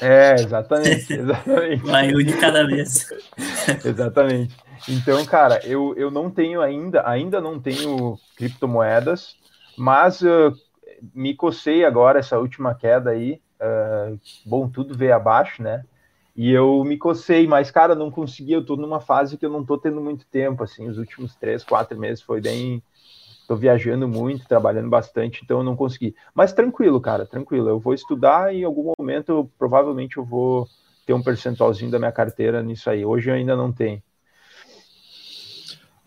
É, exatamente, exatamente. Vai um de cada vez. exatamente. Então, cara, eu, eu não tenho ainda, ainda não tenho criptomoedas, mas uh, me cocei agora essa última queda aí. Uh, bom, tudo veio abaixo, né? E eu me cocei, mas, cara, não consegui. Eu tô numa fase que eu não tô tendo muito tempo, assim. Os últimos três, quatro meses foi bem. Tô viajando muito, trabalhando bastante, então eu não consegui. Mas tranquilo, cara, tranquilo. Eu vou estudar e em algum momento, provavelmente, eu vou ter um percentualzinho da minha carteira nisso aí. Hoje eu ainda não tenho.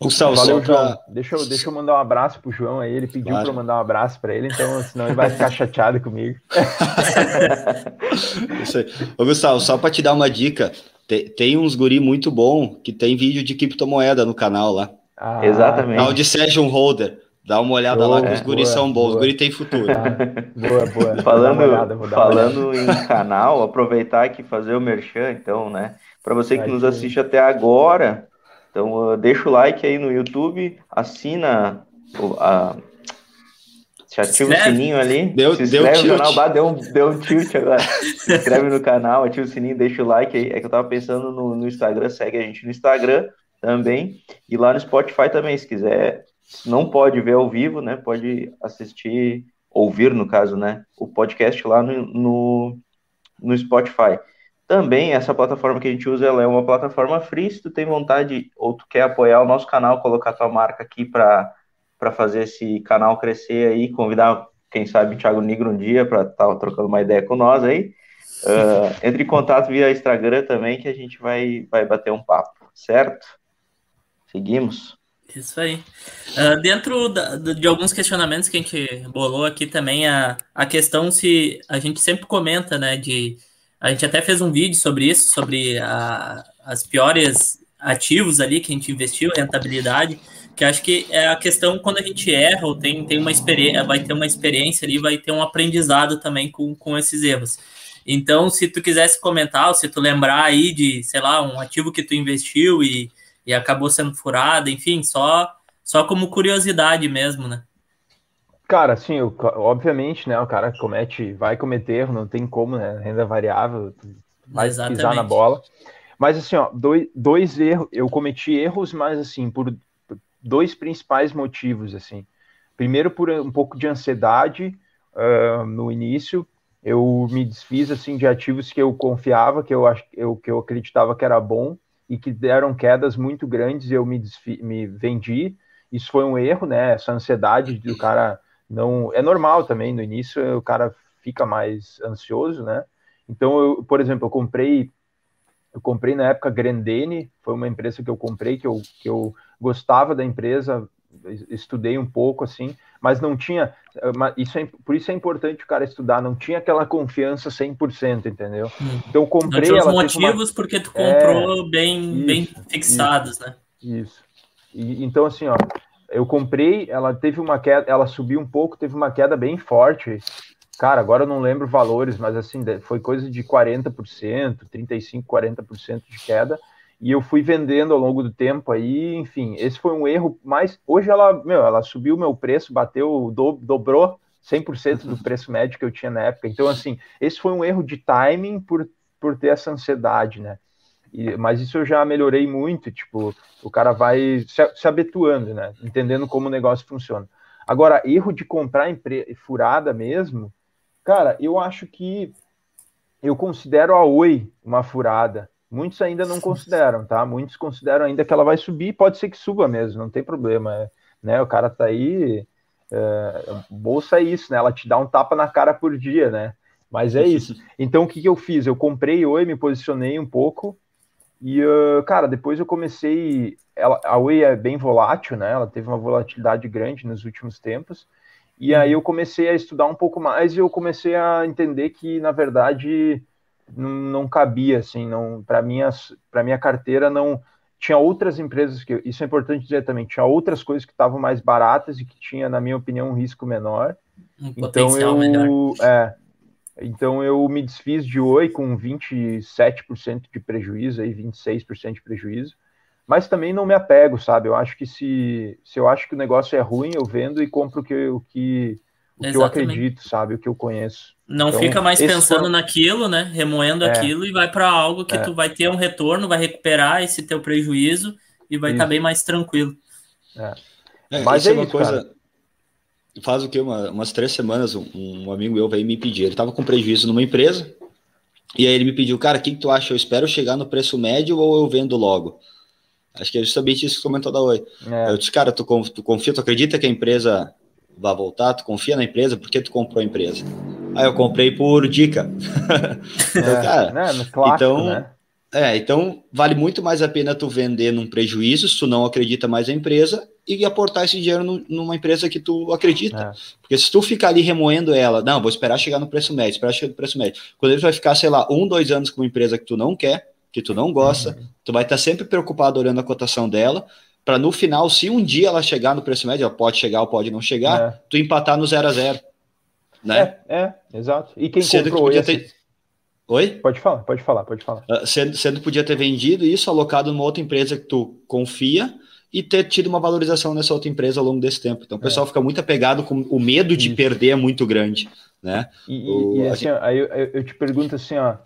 Gustavo, Valeu, João. Deixa eu, deixa eu mandar um abraço pro João aí. Ele pediu claro. para eu mandar um abraço para ele, então senão ele vai ficar chateado comigo. Isso aí. Ô, Gustavo, só para te dar uma dica, tem, tem, uns guri muito bom que tem vídeo de criptomoeda no canal lá. Ah, Exatamente. Canal de Session Holder. Dá uma olhada boa, lá que os guris boa, são bons, boa. os guris têm futuro. Ah, boa, boa. Falando, olhada, falando em canal, aproveitar aqui fazer o merchan, então, né? Para você que nos assiste até agora, então, uh, deixa o like aí no YouTube, assina o, a, ativa o sininho ali. Deu, se inscreve deu no canal. Bah, deu, um, deu um tilt agora. se inscreve no canal, ativa o sininho, deixa o like aí. É que eu tava pensando no, no Instagram, segue a gente no Instagram também. E lá no Spotify também, se quiser. Não pode ver ao vivo, né? Pode assistir, ouvir, no caso, né? O podcast lá no, no, no Spotify. Também essa plataforma que a gente usa é uma plataforma free. Se tu tem vontade ou tu quer apoiar o nosso canal, colocar tua marca aqui para fazer esse canal crescer aí, convidar, quem sabe, o Thiago Nigro um dia para estar tá trocando uma ideia com nós aí. Uh, entre em contato via Instagram também, que a gente vai, vai bater um papo, certo? Seguimos. Isso aí. Uh, dentro da, de alguns questionamentos que a gente bolou aqui também, a, a questão se a gente sempre comenta, né, de a gente até fez um vídeo sobre isso, sobre a, as piores ativos ali que a gente investiu, rentabilidade, que acho que é a questão quando a gente erra ou tem, tem uma experiência, vai ter uma experiência ali, vai ter um aprendizado também com, com esses erros. Então, se tu quisesse comentar, ou se tu lembrar aí de, sei lá, um ativo que tu investiu e, e acabou sendo furado, enfim, só, só como curiosidade mesmo, né? Cara, sim, obviamente, né? O cara comete, vai cometer erro, não tem como, né? Renda variável, vai Exatamente. pisar na bola. Mas assim, ó, dois, dois erros, eu cometi erros, mas assim, por dois principais motivos, assim. Primeiro, por um pouco de ansiedade uh, no início, eu me desfiz assim de ativos que eu confiava, que eu, eu, que eu acreditava que era bom e que deram quedas muito grandes, eu me, desfi, me vendi. Isso foi um erro, né? Essa ansiedade do cara não é normal também no início o cara fica mais ansioso, né? Então eu, por exemplo, eu comprei eu comprei na época Grendene, foi uma empresa que eu comprei que eu, que eu gostava da empresa, estudei um pouco assim, mas não tinha, isso é, por isso é importante o cara estudar, não tinha aquela confiança 100%, entendeu? Então eu comprei não tinha os motivos uma... porque tu comprou é, bem isso, bem fixados, isso, né? Isso. E, então assim, ó, eu comprei, ela teve uma queda, ela subiu um pouco, teve uma queda bem forte. Cara, agora eu não lembro valores, mas assim, foi coisa de 40%, 35%, 40% de queda. E eu fui vendendo ao longo do tempo aí, enfim, esse foi um erro, mas hoje ela, meu, ela subiu o meu preço, bateu, do, dobrou 100% do preço médio que eu tinha na época. Então, assim, esse foi um erro de timing por, por ter essa ansiedade, né? E, mas isso eu já melhorei muito, tipo, o cara vai se, se habituando, né? Entendendo como o negócio funciona. Agora, erro de comprar furada mesmo, cara, eu acho que eu considero a Oi uma furada. Muitos ainda não consideram, tá? Muitos consideram ainda que ela vai subir, pode ser que suba mesmo, não tem problema, né? O cara tá aí, é, bolsa é isso, né? Ela te dá um tapa na cara por dia, né? Mas é isso. Então, o que, que eu fiz? Eu comprei Oi, me posicionei um pouco, e, uh, cara, depois eu comecei. Ela, a Oi é bem volátil, né? Ela teve uma volatilidade grande nos últimos tempos. E aí eu comecei a estudar um pouco mais e eu comecei a entender que, na verdade, não, não cabia, assim, não para minha, minha carteira não tinha outras empresas que isso é importante dizer também, tinha outras coisas que estavam mais baratas e que tinha, na minha opinião, um risco menor. Um então eu, melhor. é, então eu me desfiz de Oi com 27% de prejuízo, aí 26% de prejuízo. mas também não me apego, sabe? Eu acho que se, se eu acho que o negócio é ruim, eu vendo e compro o que, o que, o que eu acredito, sabe? O que eu conheço. Não então, fica mais pensando foi... naquilo, né? Remoendo é. aquilo e vai para algo que é. tu vai ter um retorno, vai recuperar esse teu prejuízo e vai estar tá bem mais tranquilo. É. é Mas é, é uma isso, coisa. Cara. Faz o que? Uma, umas três semanas, um, um, amigo meu veio me pedir. Ele tava com prejuízo numa empresa. E aí ele me pediu, cara, o que, que tu acha? Eu espero chegar no preço médio ou eu vendo logo? Acho que é justamente isso que comentou da Oi. É. Eu disse, cara, tu, tu confia, tu acredita que a empresa vai voltar? Tu confia na empresa? Por que tu comprou a empresa? Aí eu comprei por dica. então, cara, é, clássico, então, né? é, então vale muito mais a pena tu vender num prejuízo se tu não acredita mais na empresa e aportar esse dinheiro no, numa empresa que tu acredita. É. Porque se tu ficar ali remoendo ela, não, vou esperar chegar no preço médio, esperar chegar no preço médio. Quando ele vai ficar, sei lá, um, dois anos com uma empresa que tu não quer, que tu não gosta, uhum. tu vai estar sempre preocupado olhando a cotação dela, para no final, se um dia ela chegar no preço médio, ela pode chegar ou pode não chegar, é. tu empatar no zero a zero. Né? É, é exato. E quem sendo comprou que esse... ter... Oi? Pode falar, pode falar, pode falar. Uh, sendo, sendo podia ter vendido isso, alocado numa outra empresa que tu confia e ter tido uma valorização nessa outra empresa ao longo desse tempo. Então o é. pessoal é. fica muito apegado com o medo de isso. perder é muito grande, né? E, o, e assim, gente... aí eu, eu, te pergunto assim, ó,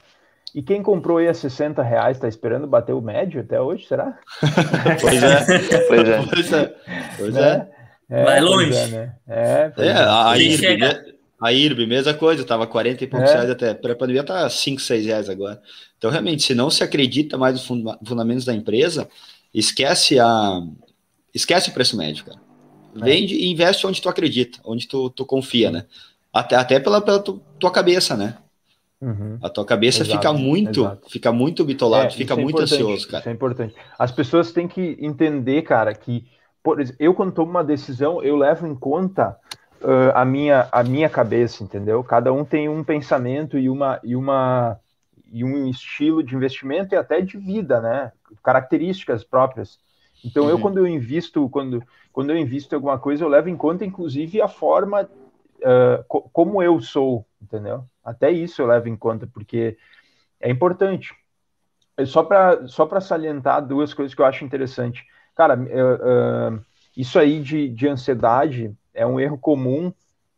e quem comprou aí a 60 reais está esperando bater o médio até hoje, será? pois é, pois é. Pois é. Pois é. é. Vai longe. É, né? é, é, a, a, IRB, a IRB, mesma coisa, estava 40 e poucos é. reais até. Para a pandemia tá 5, 6 reais agora. Então, realmente, se não se acredita mais nos fundamentos da empresa, esquece a esquece o preço médio, cara. É. Vende e investe onde tu acredita, onde tu, tu confia, né? Até, até pela, pela tua cabeça, né? Uhum. A tua cabeça exato, fica muito, exato. fica muito bitolado, é, fica é muito ansioso, cara. Isso é importante. As pessoas têm que entender, cara, que por exemplo, eu quando tomo uma decisão, eu levo em conta uh, a minha a minha cabeça, entendeu? Cada um tem um pensamento e uma e uma e um estilo de investimento e até de vida, né? Características próprias. Então uhum. eu quando eu invisto, quando quando eu invisto em alguma coisa, eu levo em conta inclusive a forma uh, co como eu sou, entendeu? Até isso eu levo em conta, porque é importante. Só para só salientar duas coisas que eu acho interessante. Cara, uh, uh, isso aí de, de ansiedade é um erro comum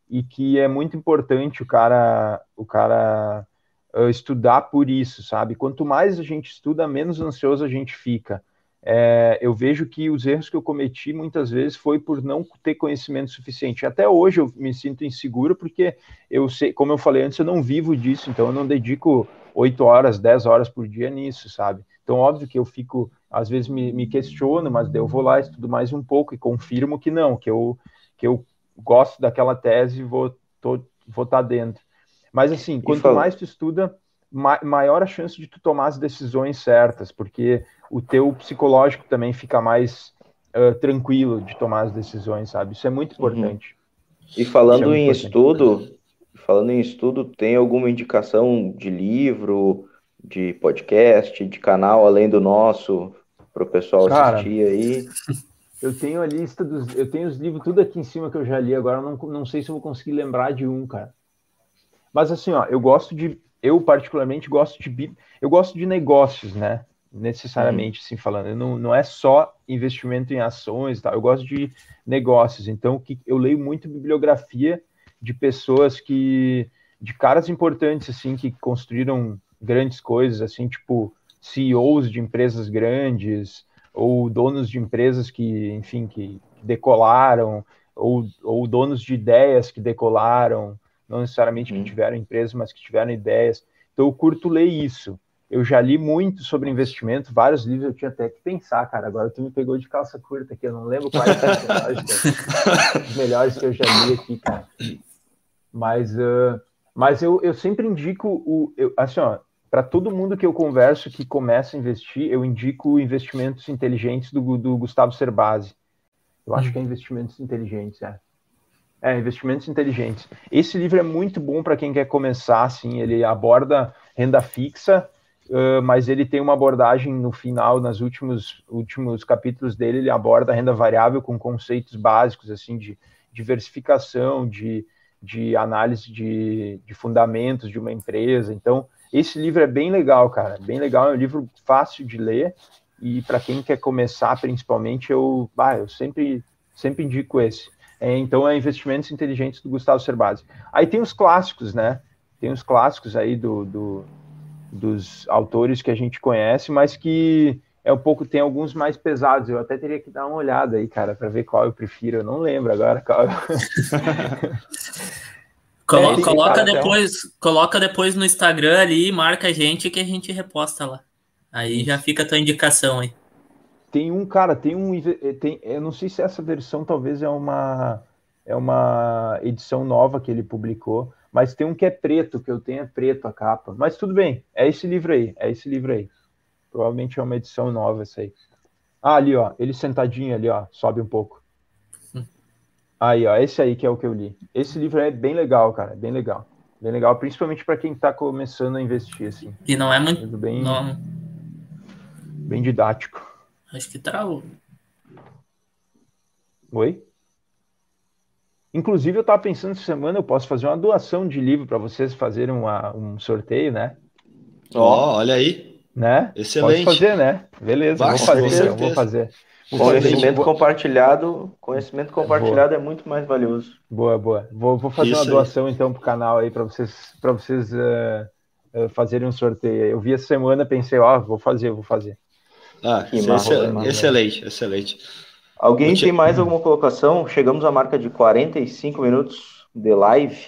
e que é muito importante o cara, o cara uh, estudar por isso, sabe? Quanto mais a gente estuda, menos ansioso a gente fica é, eu vejo que os erros que eu cometi muitas vezes foi por não ter conhecimento suficiente. Até hoje eu me sinto inseguro porque eu sei, como eu falei antes, eu não vivo disso, então eu não dedico 8 horas, 10 horas por dia nisso, sabe? Então, óbvio que eu fico, às vezes me, me questiono, mas eu vou lá, estudo mais um pouco e confirmo que não, que eu, que eu gosto daquela tese e vou estar vou tá dentro. Mas assim, quanto mais tu estuda, ma maior a chance de tu tomar as decisões certas, porque o teu psicológico também fica mais uh, tranquilo de tomar as decisões, sabe? Isso é muito uhum. importante. Uhum. E falando é em importante. estudo, falando em estudo, tem alguma indicação de livro, de podcast, de canal além do nosso para o pessoal Cara, assistir aí? Eu tenho a lista dos, eu tenho os livros tudo aqui em cima que eu já li. Agora não, não sei se eu vou conseguir lembrar de um, cara. Mas assim, ó, eu gosto de, eu particularmente gosto de, eu gosto de negócios, né? necessariamente, assim, falando. Não, não é só investimento em ações, tá? eu gosto de negócios. Então, que eu leio muito bibliografia de pessoas que, de caras importantes, assim, que construíram grandes coisas, assim, tipo CEOs de empresas grandes, ou donos de empresas que, enfim, que, decolaram, ou, ou donos de ideias que decolaram, não necessariamente que tiveram empresas, mas que tiveram ideias. Então, eu curto ler isso. Eu já li muito sobre investimento, vários livros eu tinha até que pensar, cara. Agora tu me pegou de calça curta aqui, eu não lembro quais são os melhores que eu já li aqui, cara. Mas, uh, mas eu, eu sempre indico o. Eu, assim, ó, para todo mundo que eu converso que começa a investir, eu indico investimentos inteligentes do, do Gustavo Cerbasi. Eu acho que é investimentos inteligentes, é. É, investimentos inteligentes. Esse livro é muito bom para quem quer começar, assim, ele aborda renda fixa, uh, mas ele tem uma abordagem no final, nos últimos, últimos capítulos dele, ele aborda renda variável com conceitos básicos, assim, de diversificação, de, de análise de, de fundamentos de uma empresa. Então, esse livro é bem legal, cara, bem legal, é um livro fácil de ler, e para quem quer começar, principalmente, eu, ah, eu sempre, sempre indico esse. É, então, é Investimentos Inteligentes do Gustavo Cerbasi. Aí tem os clássicos, né? Tem os clássicos aí do, do, dos autores que a gente conhece, mas que é um pouco, tem alguns mais pesados. Eu até teria que dar uma olhada aí, cara, para ver qual eu prefiro. Eu não lembro agora qual. Colo é, coloca depois, coloca depois no Instagram ali, marca a gente que a gente reposta lá. Aí já fica a tua indicação aí. Tem um, cara, tem um. Eh, tem, eu não sei se essa versão talvez é uma, é uma edição nova que ele publicou, mas tem um que é preto, que eu tenho é preto a capa. Mas tudo bem, é esse livro aí, é esse livro aí. Provavelmente é uma edição nova essa aí. Ah, ali, ó, ele sentadinho ali, ó, sobe um pouco. Aí, ó, esse aí que é o que eu li. Esse livro é bem legal, cara, bem legal. Bem legal, principalmente para quem está começando a investir, assim. E não é muito. Bem, não... bem didático. Acho que travou. Oi? Inclusive, eu estava pensando essa semana eu posso fazer uma doação de livro para vocês fazerem uma, um sorteio, né? Ó, oh, olha aí. Né? Excelente. Pode fazer, né? Beleza, vou fazer, eu vou fazer. conhecimento compartilhado, conhecimento compartilhado boa. é muito mais valioso. Boa, boa. Vou, vou fazer Isso uma doação aí. então pro canal aí para vocês, para vocês uh, uh, fazerem um sorteio. Eu vi essa semana, pensei, ó, oh, vou fazer, vou fazer. Ah, excelente, excelente, excelente. Alguém tem mais alguma colocação? Chegamos à marca de 45 minutos de live.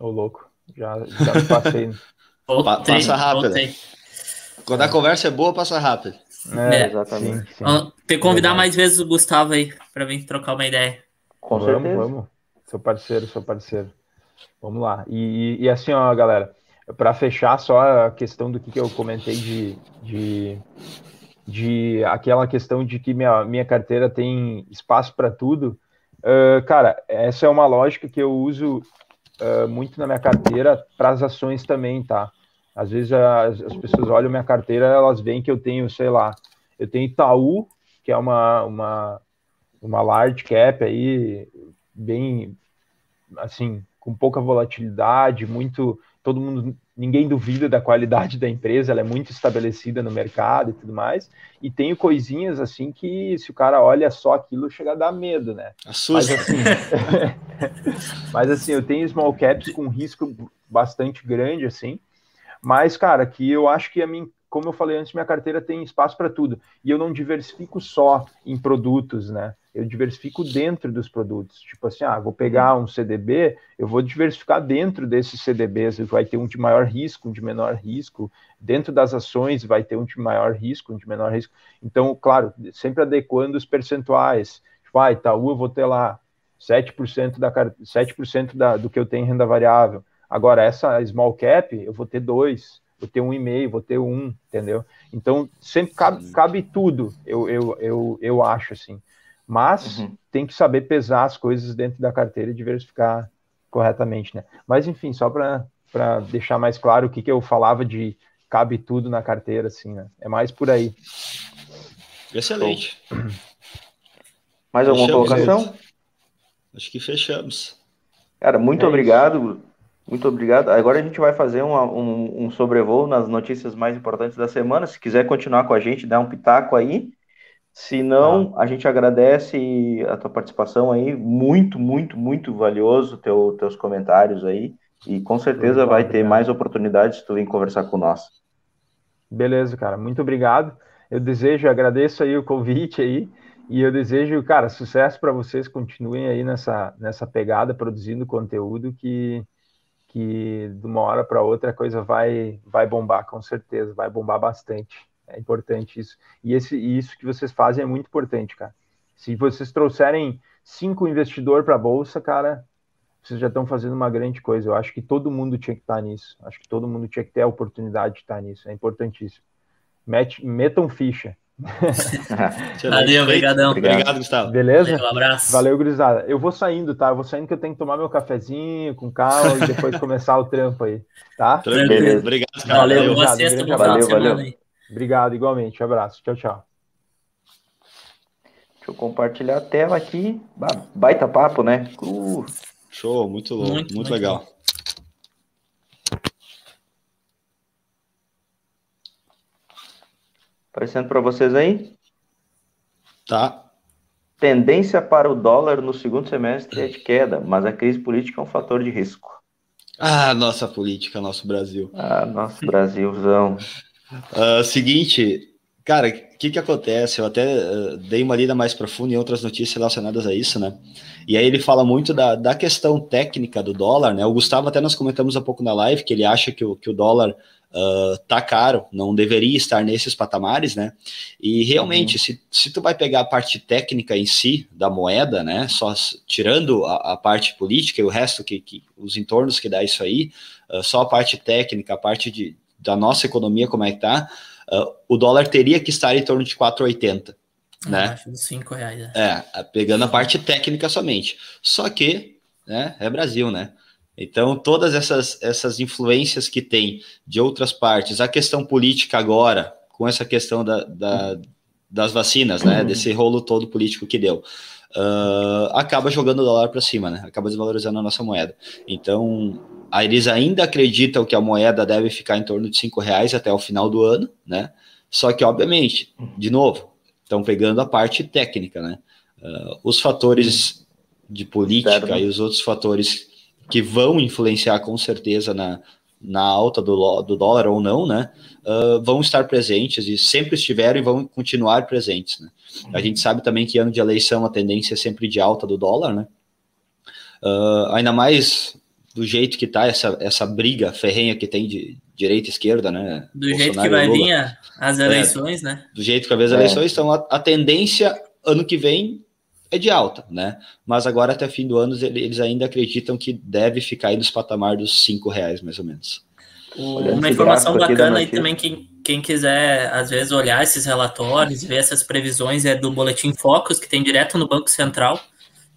Ô, oh, louco, já, já passei. Voltei, passa rápido. Voltei. Quando a conversa é boa, passa rápido. É, é exatamente. Sim, sim. Tem que convidar mais vezes o Gustavo aí para vir trocar uma ideia. Com vamos, certeza. vamos. Seu parceiro, seu parceiro. Vamos lá. E, e assim, ó, galera, para fechar só a questão do que, que eu comentei de, de de aquela questão de que minha, minha carteira tem espaço para tudo. Uh, cara, essa é uma lógica que eu uso uh, muito na minha carteira para as ações também, tá? Às vezes as, as, pessoas olham minha carteira, elas veem que eu tenho, sei lá, eu tenho Itaú, que é uma, uma, uma large cap aí, bem, assim, com pouca volatilidade, muito, todo mundo ninguém duvida da qualidade da empresa, ela é muito estabelecida no mercado e tudo mais. E tenho coisinhas assim que, se o cara olha só aquilo, chega a dar medo, né? Assusta. Mas assim, mas assim, eu tenho small caps com risco bastante grande, assim. Mas, cara, que eu acho que a mim, como eu falei antes, minha carteira tem espaço para tudo. E eu não diversifico só em produtos, né? eu diversifico dentro dos produtos. Tipo assim, ah, vou pegar um CDB, eu vou diversificar dentro desses CDBs, vai ter um de maior risco, um de menor risco, dentro das ações vai ter um de maior risco, um de menor risco. Então, claro, sempre adequando os percentuais. Tipo, ah, Itaú eu vou ter lá 7% da 7% da, do que eu tenho em renda variável. Agora, essa small cap, eu vou ter 2, vou ter um e meio, vou ter um, entendeu? Então, sempre cabe, cabe tudo, eu, eu, eu, eu acho assim. Mas uhum. tem que saber pesar as coisas dentro da carteira e diversificar corretamente, né? Mas enfim, só para deixar mais claro o que, que eu falava de cabe tudo na carteira, assim, né? É mais por aí. Excelente. Mais alguma fechamos, colocação? Acho que fechamos. Cara, muito é obrigado. Muito obrigado. Agora a gente vai fazer um, um, um sobrevoo nas notícias mais importantes da semana. Se quiser continuar com a gente, dá um pitaco aí. Se não, ah. a gente agradece a tua participação aí, muito, muito, muito valioso teu, teus comentários aí, e com certeza vai ter mais oportunidades se tu vir conversar com nós. Beleza, cara, muito obrigado. Eu desejo, agradeço aí o convite aí, e eu desejo, cara, sucesso para vocês, continuem aí nessa, nessa pegada, produzindo conteúdo que, que de uma hora para outra a coisa vai, vai bombar, com certeza, vai bombar bastante. É importante isso. E esse, isso que vocês fazem é muito importante, cara. Se vocês trouxerem cinco investidores para a bolsa, cara, vocês já estão fazendo uma grande coisa. Eu acho que todo mundo tinha que estar nisso. Acho que todo mundo tinha que ter a oportunidade de estar nisso. É importantíssimo. Mete, metam ficha. Valeu, obrigadão. Obrigado, Gustavo. Beleza? Um abraço. Valeu, gurizada. Eu vou saindo, tá? Eu vou saindo que eu tenho que tomar meu cafezinho com calma e depois começar o trampo aí, tá? Tranquilo. Obrigado, cara. Valeu, valeu. Vocês, valeu, valeu. Aí. Obrigado, igualmente. Um abraço. Tchau, tchau. Deixa eu compartilhar a tela aqui. Baita papo, né? Uh. Show, muito louco, muito, muito legal. Aparecendo para vocês aí? Tá. Tendência para o dólar no segundo semestre é de queda, mas a crise política é um fator de risco. Ah, nossa política, nosso Brasil. Ah, nosso Brasilzão. uh, seguinte, cara, o que que acontece? Eu até uh, dei uma lida mais profunda em outras notícias relacionadas a isso, né? E aí ele fala muito da, da questão técnica do dólar, né? O Gustavo até nós comentamos há pouco na live que ele acha que o, que o dólar uh, tá caro, não deveria estar nesses patamares, né? E realmente, uhum. se, se tu vai pegar a parte técnica em si da moeda, né? Só tirando a, a parte política e o resto que, que os entornos que dá isso aí, uh, só a parte técnica, a parte de, da nossa economia, como é que tá, uh, o dólar teria que estar em torno de 4,80. Né? Acho dos 5 reais. É. é, pegando a parte técnica somente. Só que, né, é Brasil, né? Então, todas essas, essas influências que tem de outras partes, a questão política agora, com essa questão da, da das vacinas, né, desse rolo todo político que deu, uh, acaba jogando o dólar para cima, né, acaba desvalorizando a nossa moeda. Então, eles ainda acreditam que a moeda deve ficar em torno de cinco reais até o final do ano, né, só que, obviamente, de novo, estão pegando a parte técnica, né, uh, os fatores de política e os outros fatores que vão influenciar com certeza na, na alta do, do dólar ou não, né, uh, vão estar presentes e sempre estiveram e vão continuar presentes. Né? A gente sabe também que ano de eleição a tendência é sempre de alta do dólar, né? Uh, ainda mais do jeito que está essa, essa briga ferrenha que tem de direita e esquerda, né? Do Bolsonaro jeito que vai vir as é, eleições, é, né? Do jeito que vai vir as eleições, então a, a tendência ano que vem é de alta, né? Mas agora até fim do ano eles ainda acreditam que deve ficar aí nos patamar dos cinco reais, mais ou menos. Uma informação bacana aí também, quem, quem quiser, às vezes, olhar esses relatórios, ver essas previsões, é do Boletim Focus, que tem direto no Banco Central.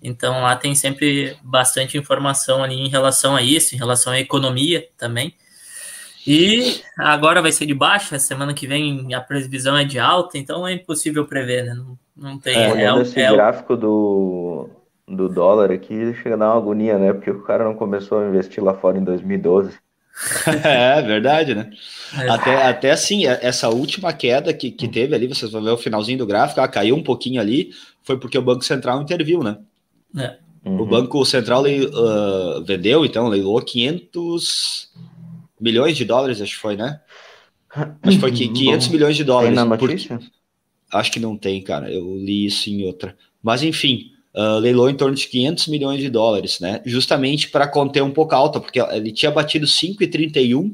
Então, lá tem sempre bastante informação ali em relação a isso, em relação à economia também. E agora vai ser de baixa, semana que vem a previsão é de alta, então é impossível prever, né? Não, não tem. É, é, é esse é, gráfico do, do dólar aqui chega a dar uma agonia, né? Porque o cara não começou a investir lá fora em 2012. é verdade, né? É. Até, até assim, é, essa última queda que, que teve ali, vocês vão ver o finalzinho do gráfico, ela caiu um pouquinho ali, foi porque o Banco Central interviu, né? É. Uhum. O Banco Central uh, vendeu, então, leilou 500 milhões de dólares, acho que foi, né? Acho que foi 500 Bom, milhões de dólares. Tem na notícia? Por... Acho que não tem, cara. Eu li isso em outra. Mas enfim, uh, leilou em torno de 500 milhões de dólares, né? Justamente para conter um pouco alta, porque ele tinha batido 5,31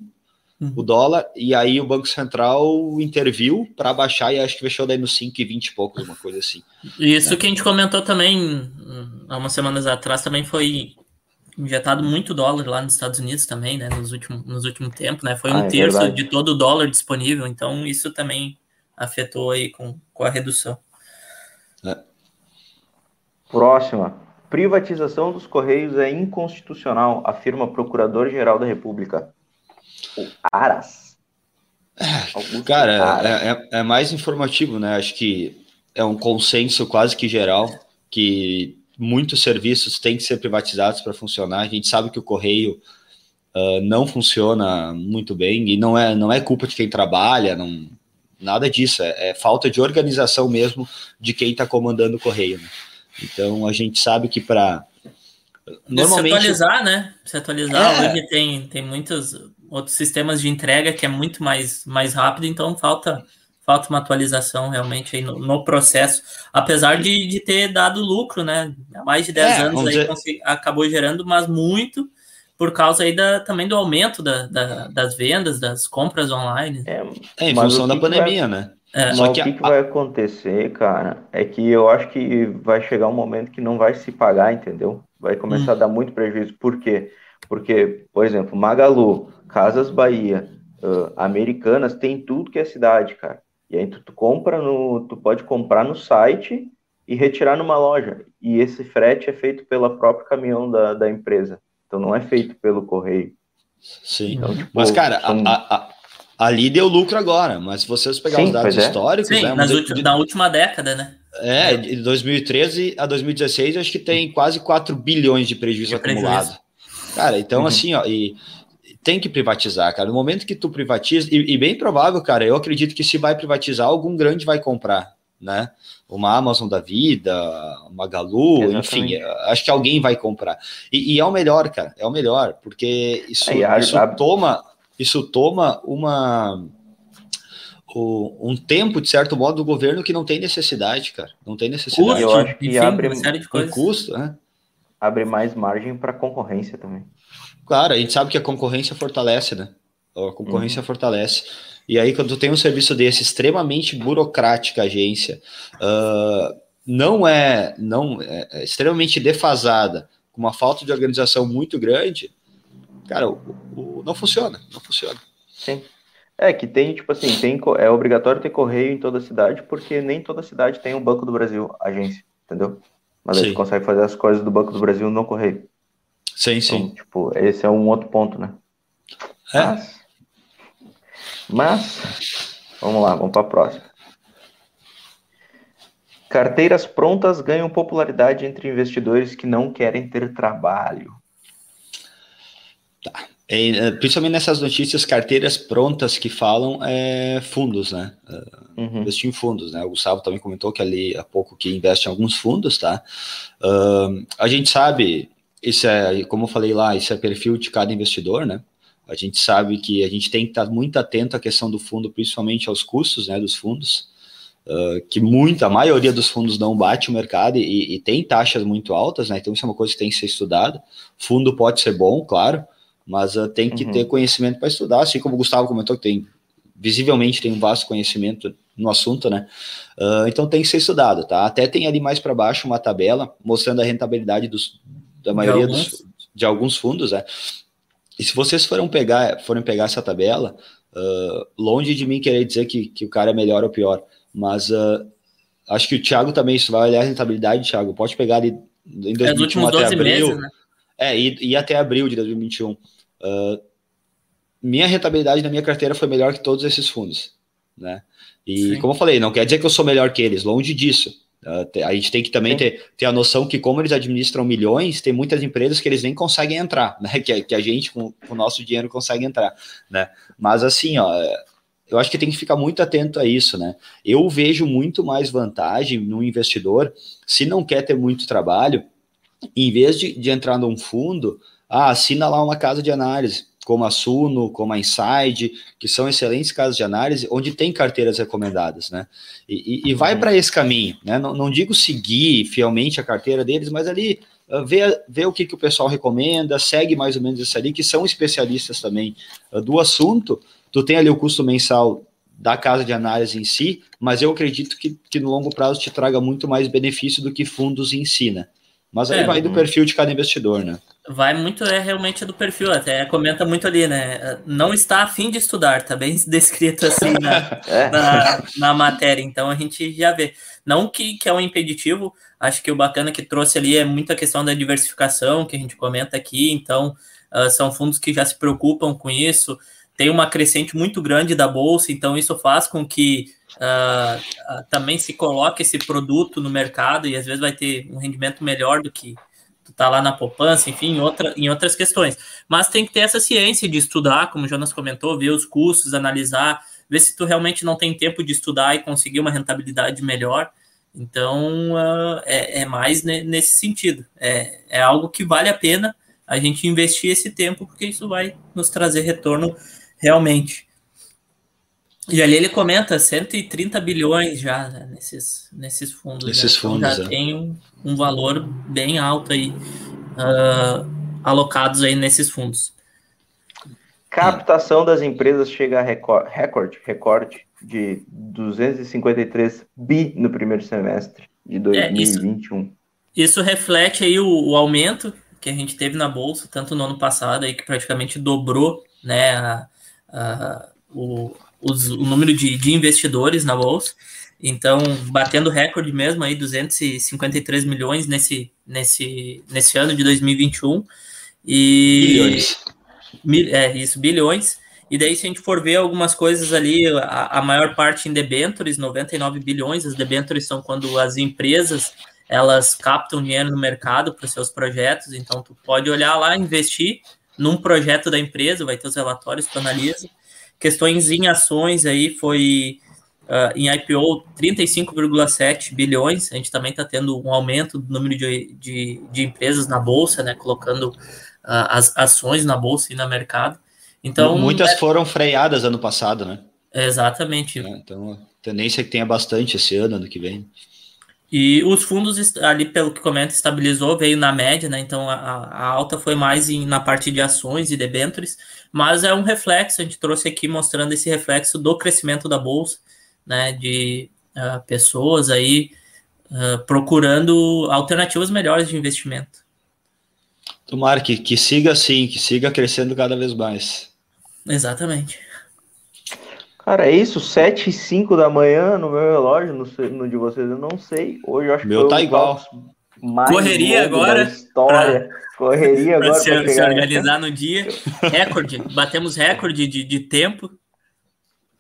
uhum. o dólar, e aí o Banco Central interviu para baixar e acho que fechou daí no 5,20 e pouco, uma coisa assim. Isso né? que a gente comentou também hum, há umas semanas atrás também foi injetado muito dólar lá nos Estados Unidos também, né, nos últimos, nos últimos tempos, né, foi um ah, é terço verdade. de todo o dólar disponível, então isso também afetou aí com, com a redução. É. Próxima. Privatização dos Correios é inconstitucional, afirma Procurador-Geral da República. O Aras. Augusto Cara, Aras. É, é, é mais informativo, né? Acho que é um consenso quase que geral que muitos serviços têm que ser privatizados para funcionar. A gente sabe que o correio uh, não funciona muito bem e não é, não é culpa de quem trabalha, não, nada disso. É, é falta de organização mesmo de quem está comandando o correio. Né? Então a gente sabe que para normalmente se atualizar, né? Se atualizar, é... hoje tem, tem muitos outros sistemas de entrega que é muito mais, mais rápido, então falta falta uma atualização realmente no, no, processo, apesar de, de ter dado lucro, né? Há mais de 10 é, anos aí dizer... acabou gerando, mas muito por causa aí da, também do aumento da, da, das vendas, das compras online. É, é em função da pandemia, vai... né? É. Só que o que, que vai acontecer, cara, é que eu acho que vai chegar um momento que não vai se pagar, entendeu? Vai começar hum. a dar muito prejuízo. Por quê? Porque, por exemplo, Magalu, Casas Bahia, uh, Americanas, tem tudo que é cidade, cara. E aí tu, tu, compra no, tu pode comprar no site e retirar numa loja. E esse frete é feito pelo próprio caminhão da, da empresa. Então não é feito pelo correio. Sim. Então, tipo, mas, cara, são... a, a, ali deu lucro agora, mas se vocês pegar Sim, os dados é. históricos. Sim, né, de, na última década, né? É, de 2013 a 2016, acho que tem quase 4 bilhões de prejuízo de acumulado. Prejuízo. Cara, então uhum. assim, ó, e tem que privatizar, cara. No momento que tu privatiza, e, e, bem provável, cara, eu acredito que se vai privatizar, algum grande vai comprar, né? Uma Amazon da vida, uma Galu, Exatamente. enfim, acho que alguém vai comprar. E, e, é o melhor, cara, é o melhor, porque isso, Aí, isso toma, isso toma uma um tempo, de certo modo, do governo que não tem necessidade, cara. Não tem necessidade. Custo, eu acho que enfim, abre uma série de coisas. Custo, né? Abre mais margem para concorrência também. Claro, a gente sabe que a concorrência fortalece, né? A concorrência uhum. fortalece. E aí, quando tu tem um serviço desse extremamente burocrática, agência, uh, não é, não é, é, extremamente defasada, com uma falta de organização muito grande, cara, o, o, não funciona, não funciona. Sim. É que tem, tipo assim, tem, é obrigatório ter correio em toda cidade, porque nem toda cidade tem um Banco do Brasil, agência, entendeu? Mas a gente consegue fazer as coisas do Banco do Brasil no correio. Sim, sim. Então, tipo, esse é um outro ponto, né? É. Mas, mas vamos lá, vamos para a próxima. Carteiras prontas ganham popularidade entre investidores que não querem ter trabalho. Tá. É, é principalmente nessas notícias, carteiras prontas que falam é, fundos, né? É, uhum. Investir em fundos, né? O Gustavo também comentou que ali há pouco que investe em alguns fundos, tá? Uh, a gente sabe isso é, como eu falei lá, isso é perfil de cada investidor, né? A gente sabe que a gente tem que estar muito atento à questão do fundo, principalmente aos custos, né, dos fundos, uh, que muita, a maioria dos fundos não bate o mercado e, e, tem taxas muito altas, né? Então isso é uma coisa que tem que ser estudada. Fundo pode ser bom, claro, mas uh, tem que uhum. ter conhecimento para estudar, assim como o Gustavo comentou que tem visivelmente tem um vasto conhecimento no assunto, né? Uh, então tem que ser estudado, tá? Até tem ali mais para baixo uma tabela mostrando a rentabilidade dos, da maioria de alguns, dos, de alguns fundos, é. E se vocês forem pegar, forem pegar essa tabela, uh, longe de mim querer dizer que, que o cara é melhor ou pior, mas uh, acho que o Thiago também, isso vai olhar a rentabilidade, Thiago, pode pegar ali em 2021 é, até abril. Meses, né? É, e, e, até abril de 2021. Uh, minha rentabilidade na minha carteira foi melhor que todos esses fundos, né? E Sim. como eu falei, não quer dizer que eu sou melhor que eles, longe disso. Uh, a gente tem que também ter, ter a noção que, como eles administram milhões, tem muitas empresas que eles nem conseguem entrar, né? Que, que a gente, com, com, o nosso dinheiro, consegue entrar, né? Mas assim, ó, eu acho que tem que ficar muito atento a isso, né? Eu vejo muito mais vantagem no investidor, se não quer ter muito trabalho, em vez de, de entrar num fundo, ah, assina lá uma casa de análise como a Suno, como a Inside, que são excelentes casas de análise, onde tem carteiras recomendadas, né? E, e, e vai uhum. para esse caminho, né? Não, não, digo seguir fielmente a carteira deles, mas ali uh, ver, ver o que, que o pessoal recomenda, segue mais ou menos isso ali, que são especialistas também uh, do assunto. Tu tem ali o custo mensal da casa de análise em si, mas eu acredito que, que no longo prazo te traga muito mais benefício do que fundos em si, né? Mas aí é, vai do perfil de cada investidor, né? Vai muito, é realmente do perfil, até comenta muito ali, né? Não está afim de estudar, tá bem descrito assim na, é. na, na, matéria, então a gente já vê. Não que, que é um impeditivo, acho que o bacana que trouxe ali é muita questão da diversificação, que a gente comenta aqui, então uh, são fundos que já se preocupam com isso, tem uma crescente muito grande da bolsa, então isso faz com que uh, também se coloque esse produto no mercado e às vezes vai ter um rendimento melhor do que tá lá na poupança, enfim, em, outra, em outras questões. Mas tem que ter essa ciência de estudar, como o Jonas comentou, ver os custos, analisar, ver se tu realmente não tem tempo de estudar e conseguir uma rentabilidade melhor. Então, uh, é, é, mais nesse sentido. É, é algo que vale a pena a gente investir esse tempo, porque isso vai nos trazer retorno realmente. E ali ele comenta 130 bilhões já né, nesses, nesses fundos. Nesses né? fundos, então já é. tem um, um, valor bem alto aí uh, alocados aí nesses fundos. Captação das empresas chega a recorde, recorde, recorde de 253 bi no primeiro semestre de 2021. É, isso, isso, reflete aí o, o, aumento que a gente teve na bolsa, tanto no ano passado aí que praticamente dobrou, né, a, a, o, os, o número de, de investidores na bolsa. Então, batendo recorde mesmo aí, 253 milhões nesse, nesse, nesse ano de 2021. E, bilhões. Mil, é, isso, bilhões. E daí, se a gente for ver algumas coisas ali, a, a maior parte em debentures, 99 bilhões. As debentures são quando as empresas elas captam dinheiro no mercado para seus projetos. Então, tu pode olhar lá, investir num projeto da empresa, vai ter os relatórios que analisa. Questões em ações aí foi uh, em IPO 35,7 bilhões. A gente também está tendo um aumento do número de, de, de empresas na bolsa, né? Colocando uh, as ações na bolsa e no mercado. Então, Muitas é... foram freadas ano passado, né? Exatamente. É, então, a tendência é que tenha bastante esse ano, ano que vem. E os fundos, ali, pelo que comenta, estabilizou, veio na média, né? Então a, a alta foi mais em, na parte de ações e debêntures, mas é um reflexo, a gente trouxe aqui mostrando esse reflexo do crescimento da bolsa, né? De uh, pessoas aí uh, procurando alternativas melhores de investimento. Tomara que, que siga assim, que siga crescendo cada vez mais. Exatamente. Cara, é isso, 7 e 5 da manhã no meu relógio, no, no de vocês eu não sei. Hoje eu acho meu que tá igual. Correria agora. História. Pra, Correria agora. Pra se, se organizar no dia. Recorde. Batemos recorde de, de tempo.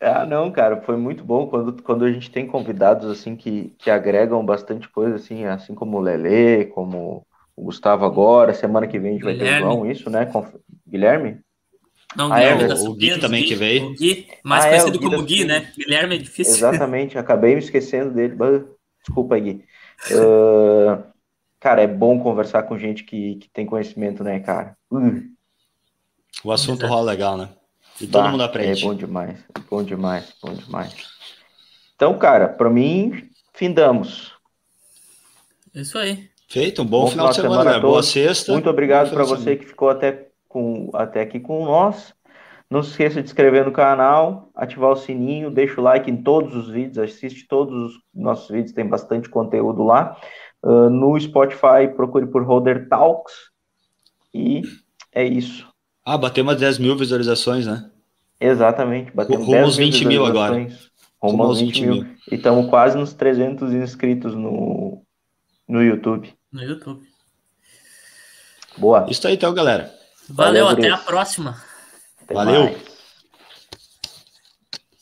Ah, não, cara, foi muito bom quando, quando a gente tem convidados assim que, que agregam bastante coisa, assim, assim como o Lele, como o Gustavo agora. Semana que vem a gente vai Guilherme. ter o João, isso, né? Com... Guilherme? Não, ah, Guilherme é, o, o Gui também Gui, que veio. O Gui, mais ah, conhecido é, Gui como Gui, né? Guilherme é difícil. Exatamente, acabei me esquecendo dele. Desculpa, Gui. Uh, cara, é bom conversar com gente que, que tem conhecimento, né, cara? Uh. O assunto Exato. rola legal, né? E todo bah, mundo aprende. É bom demais, bom demais, bom demais. Então, cara, para mim, findamos. Isso aí. Feito, um bom, bom final, final de semana, semana boa sexta. Muito obrigado para você que ficou até com, até aqui com nós. Não se esqueça de inscrever no canal, ativar o sininho, deixa o like em todos os vídeos, assiste todos os nossos vídeos, tem bastante conteúdo lá. Uh, no Spotify, procure por Holder Talks. E é isso. Ah, batemos 10 mil visualizações, né? Exatamente, batemos Rumo 10 20 mil agora. Rumo aos 20 mil. mil. E estamos quase nos 300 inscritos no, no YouTube. No YouTube. Boa. Isso aí então, galera. Valeu, Valeu até a próxima. Até Valeu. Mais.